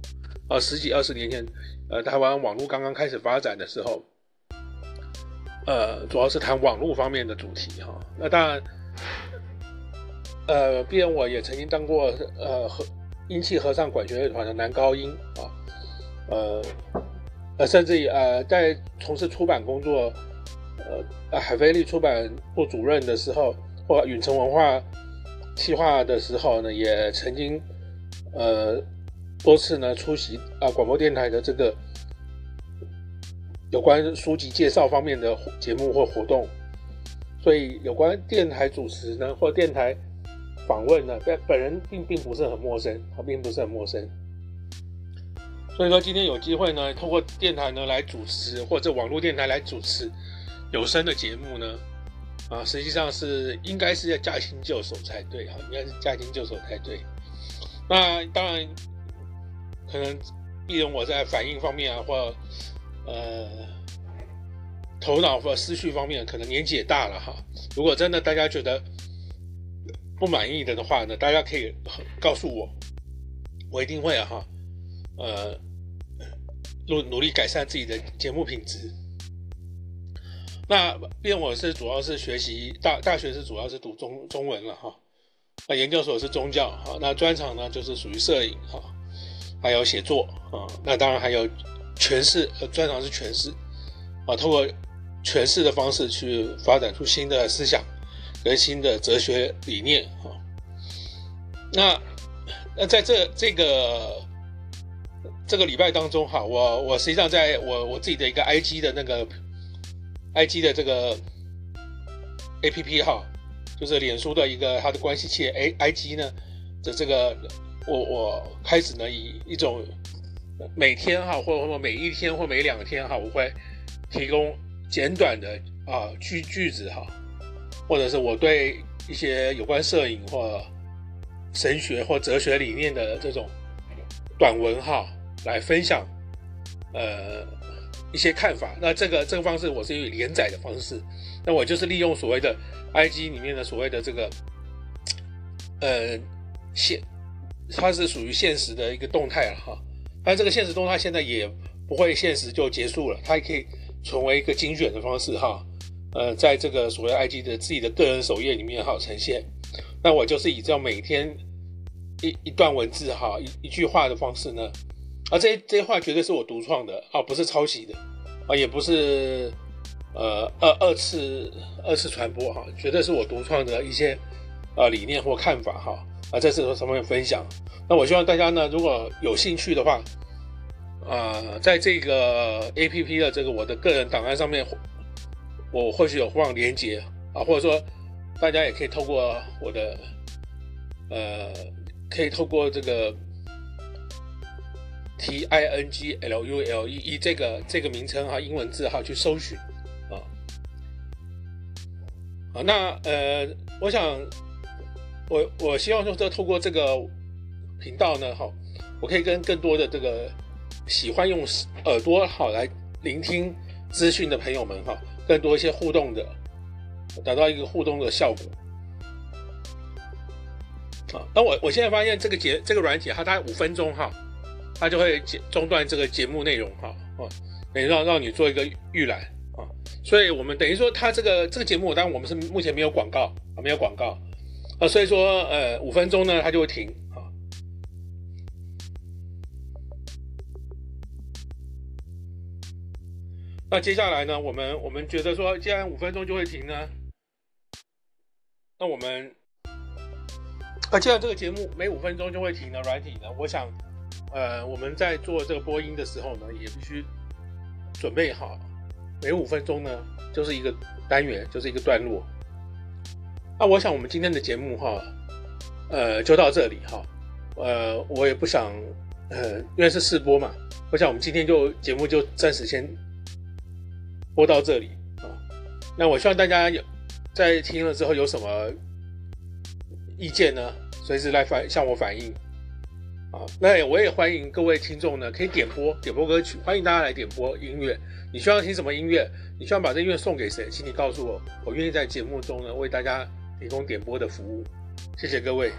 S1: 呃，十几二十年前，呃，台湾网络刚刚开始发展的时候，呃，主要是谈网络方面的主题哈。那当然，呃，毕竟我也曾经当过呃和英气合唱管弦乐团的男高音啊。呃，呃，甚至于呃，在从事出版工作，呃，海飞利出版部主任的时候，或远程文化企划的时候呢，也曾经呃多次呢出席啊、广播电台的这个有关书籍介绍方面的节目或活动，所以有关电台主持呢或电台访问呢，本本人并并不是很陌生，啊，并不是很陌生。所以说今天有机会呢，透过电台呢来主持，或者网络电台来主持有声的节目呢，啊，实际上是应该是要驾轻就熟才对啊，应该是驾轻就熟才对。那当然，可能毕竟我在反应方面啊，或呃头脑或思绪方面，可能年纪也大了哈。如果真的大家觉得不满意的的话呢，大家可以告诉我，我一定会啊哈，呃。努努力改善自己的节目品质。那毕竟我是主要是学习大大学是主要是读中中文了哈，那研究所是宗教哈，那专长呢就是属于摄影哈，还有写作啊，那当然还有诠释，呃，专长是诠释啊，通过诠释的方式去发展出新的思想跟新的哲学理念哈。那那在这这个。这个礼拜当中哈，我我实际上在我我自己的一个 IG 的那个 IG 的这个 APP 哈，就是脸书的一个它的关系器 A IG 呢的这个，我我开始呢以一种每天哈或或每一天或每两天哈，我会提供简短的啊句句子哈，或者是我对一些有关摄影或神学或哲学理念的这种短文哈。来分享，呃，一些看法。那这个这个方式，我是以连载的方式。那我就是利用所谓的 IG 里面的所谓的这个，呃，现，它是属于现实的一个动态了哈。但这个现实动态现在也不会现实就结束了，它也可以成为一个精选的方式哈。呃，在这个所谓 IG 的自己的个人首页里面哈呈现。那我就是以这样每天一一段文字哈一一句话的方式呢。啊，这这些话绝对是我独创的啊，不是抄袭的啊，也不是呃二二次二次传播哈，绝对是我独创的一些啊理念或看法哈啊，在这个上面分享。那我希望大家呢，如果有兴趣的话，啊，在这个 APP 的这个我的个人档案上面，我或许有放连接啊，或者说大家也可以透过我的呃，可以透过这个。T I N G L U L E E 这个这个名称哈，英文字哈去搜寻啊，好，那呃，我想我我希望说，这透过这个频道呢，哈，我可以跟更多的这个喜欢用耳朵好来聆听资讯的朋友们哈，更多一些互动的，达到一个互动的效果。啊，那我我现在发现这个节这个软体它大概五分钟哈。它就会中断这个节目内容哈，啊，等于让让你做一个预览啊，所以我们等于说它这个这个节目，当然我们是目前没有广告啊，没有广告啊，所以说呃五分钟呢它就会停啊。那接下来呢，我们我们觉得说，既然五分钟就会停呢，那我们啊，既然这个节目每五分钟就会停的软体呢，我想。呃，我们在做这个播音的时候呢，也必须准备好，每五分钟呢就是一个单元，就是一个段落。那我想我们今天的节目哈，呃，就到这里哈。呃，我也不想，呃，因为是试播嘛，我想我们今天就节目就暂时先播到这里啊。那我希望大家有在听了之后有什么意见呢，随时来反向我反映啊。那我也欢迎各位听众呢，可以点播点播歌曲，欢迎大家来点播音乐。你需要听什么音乐？你需要把这音乐送给谁？请你告诉我，我愿意在节目中呢为大家提供点播的服务。谢谢各位。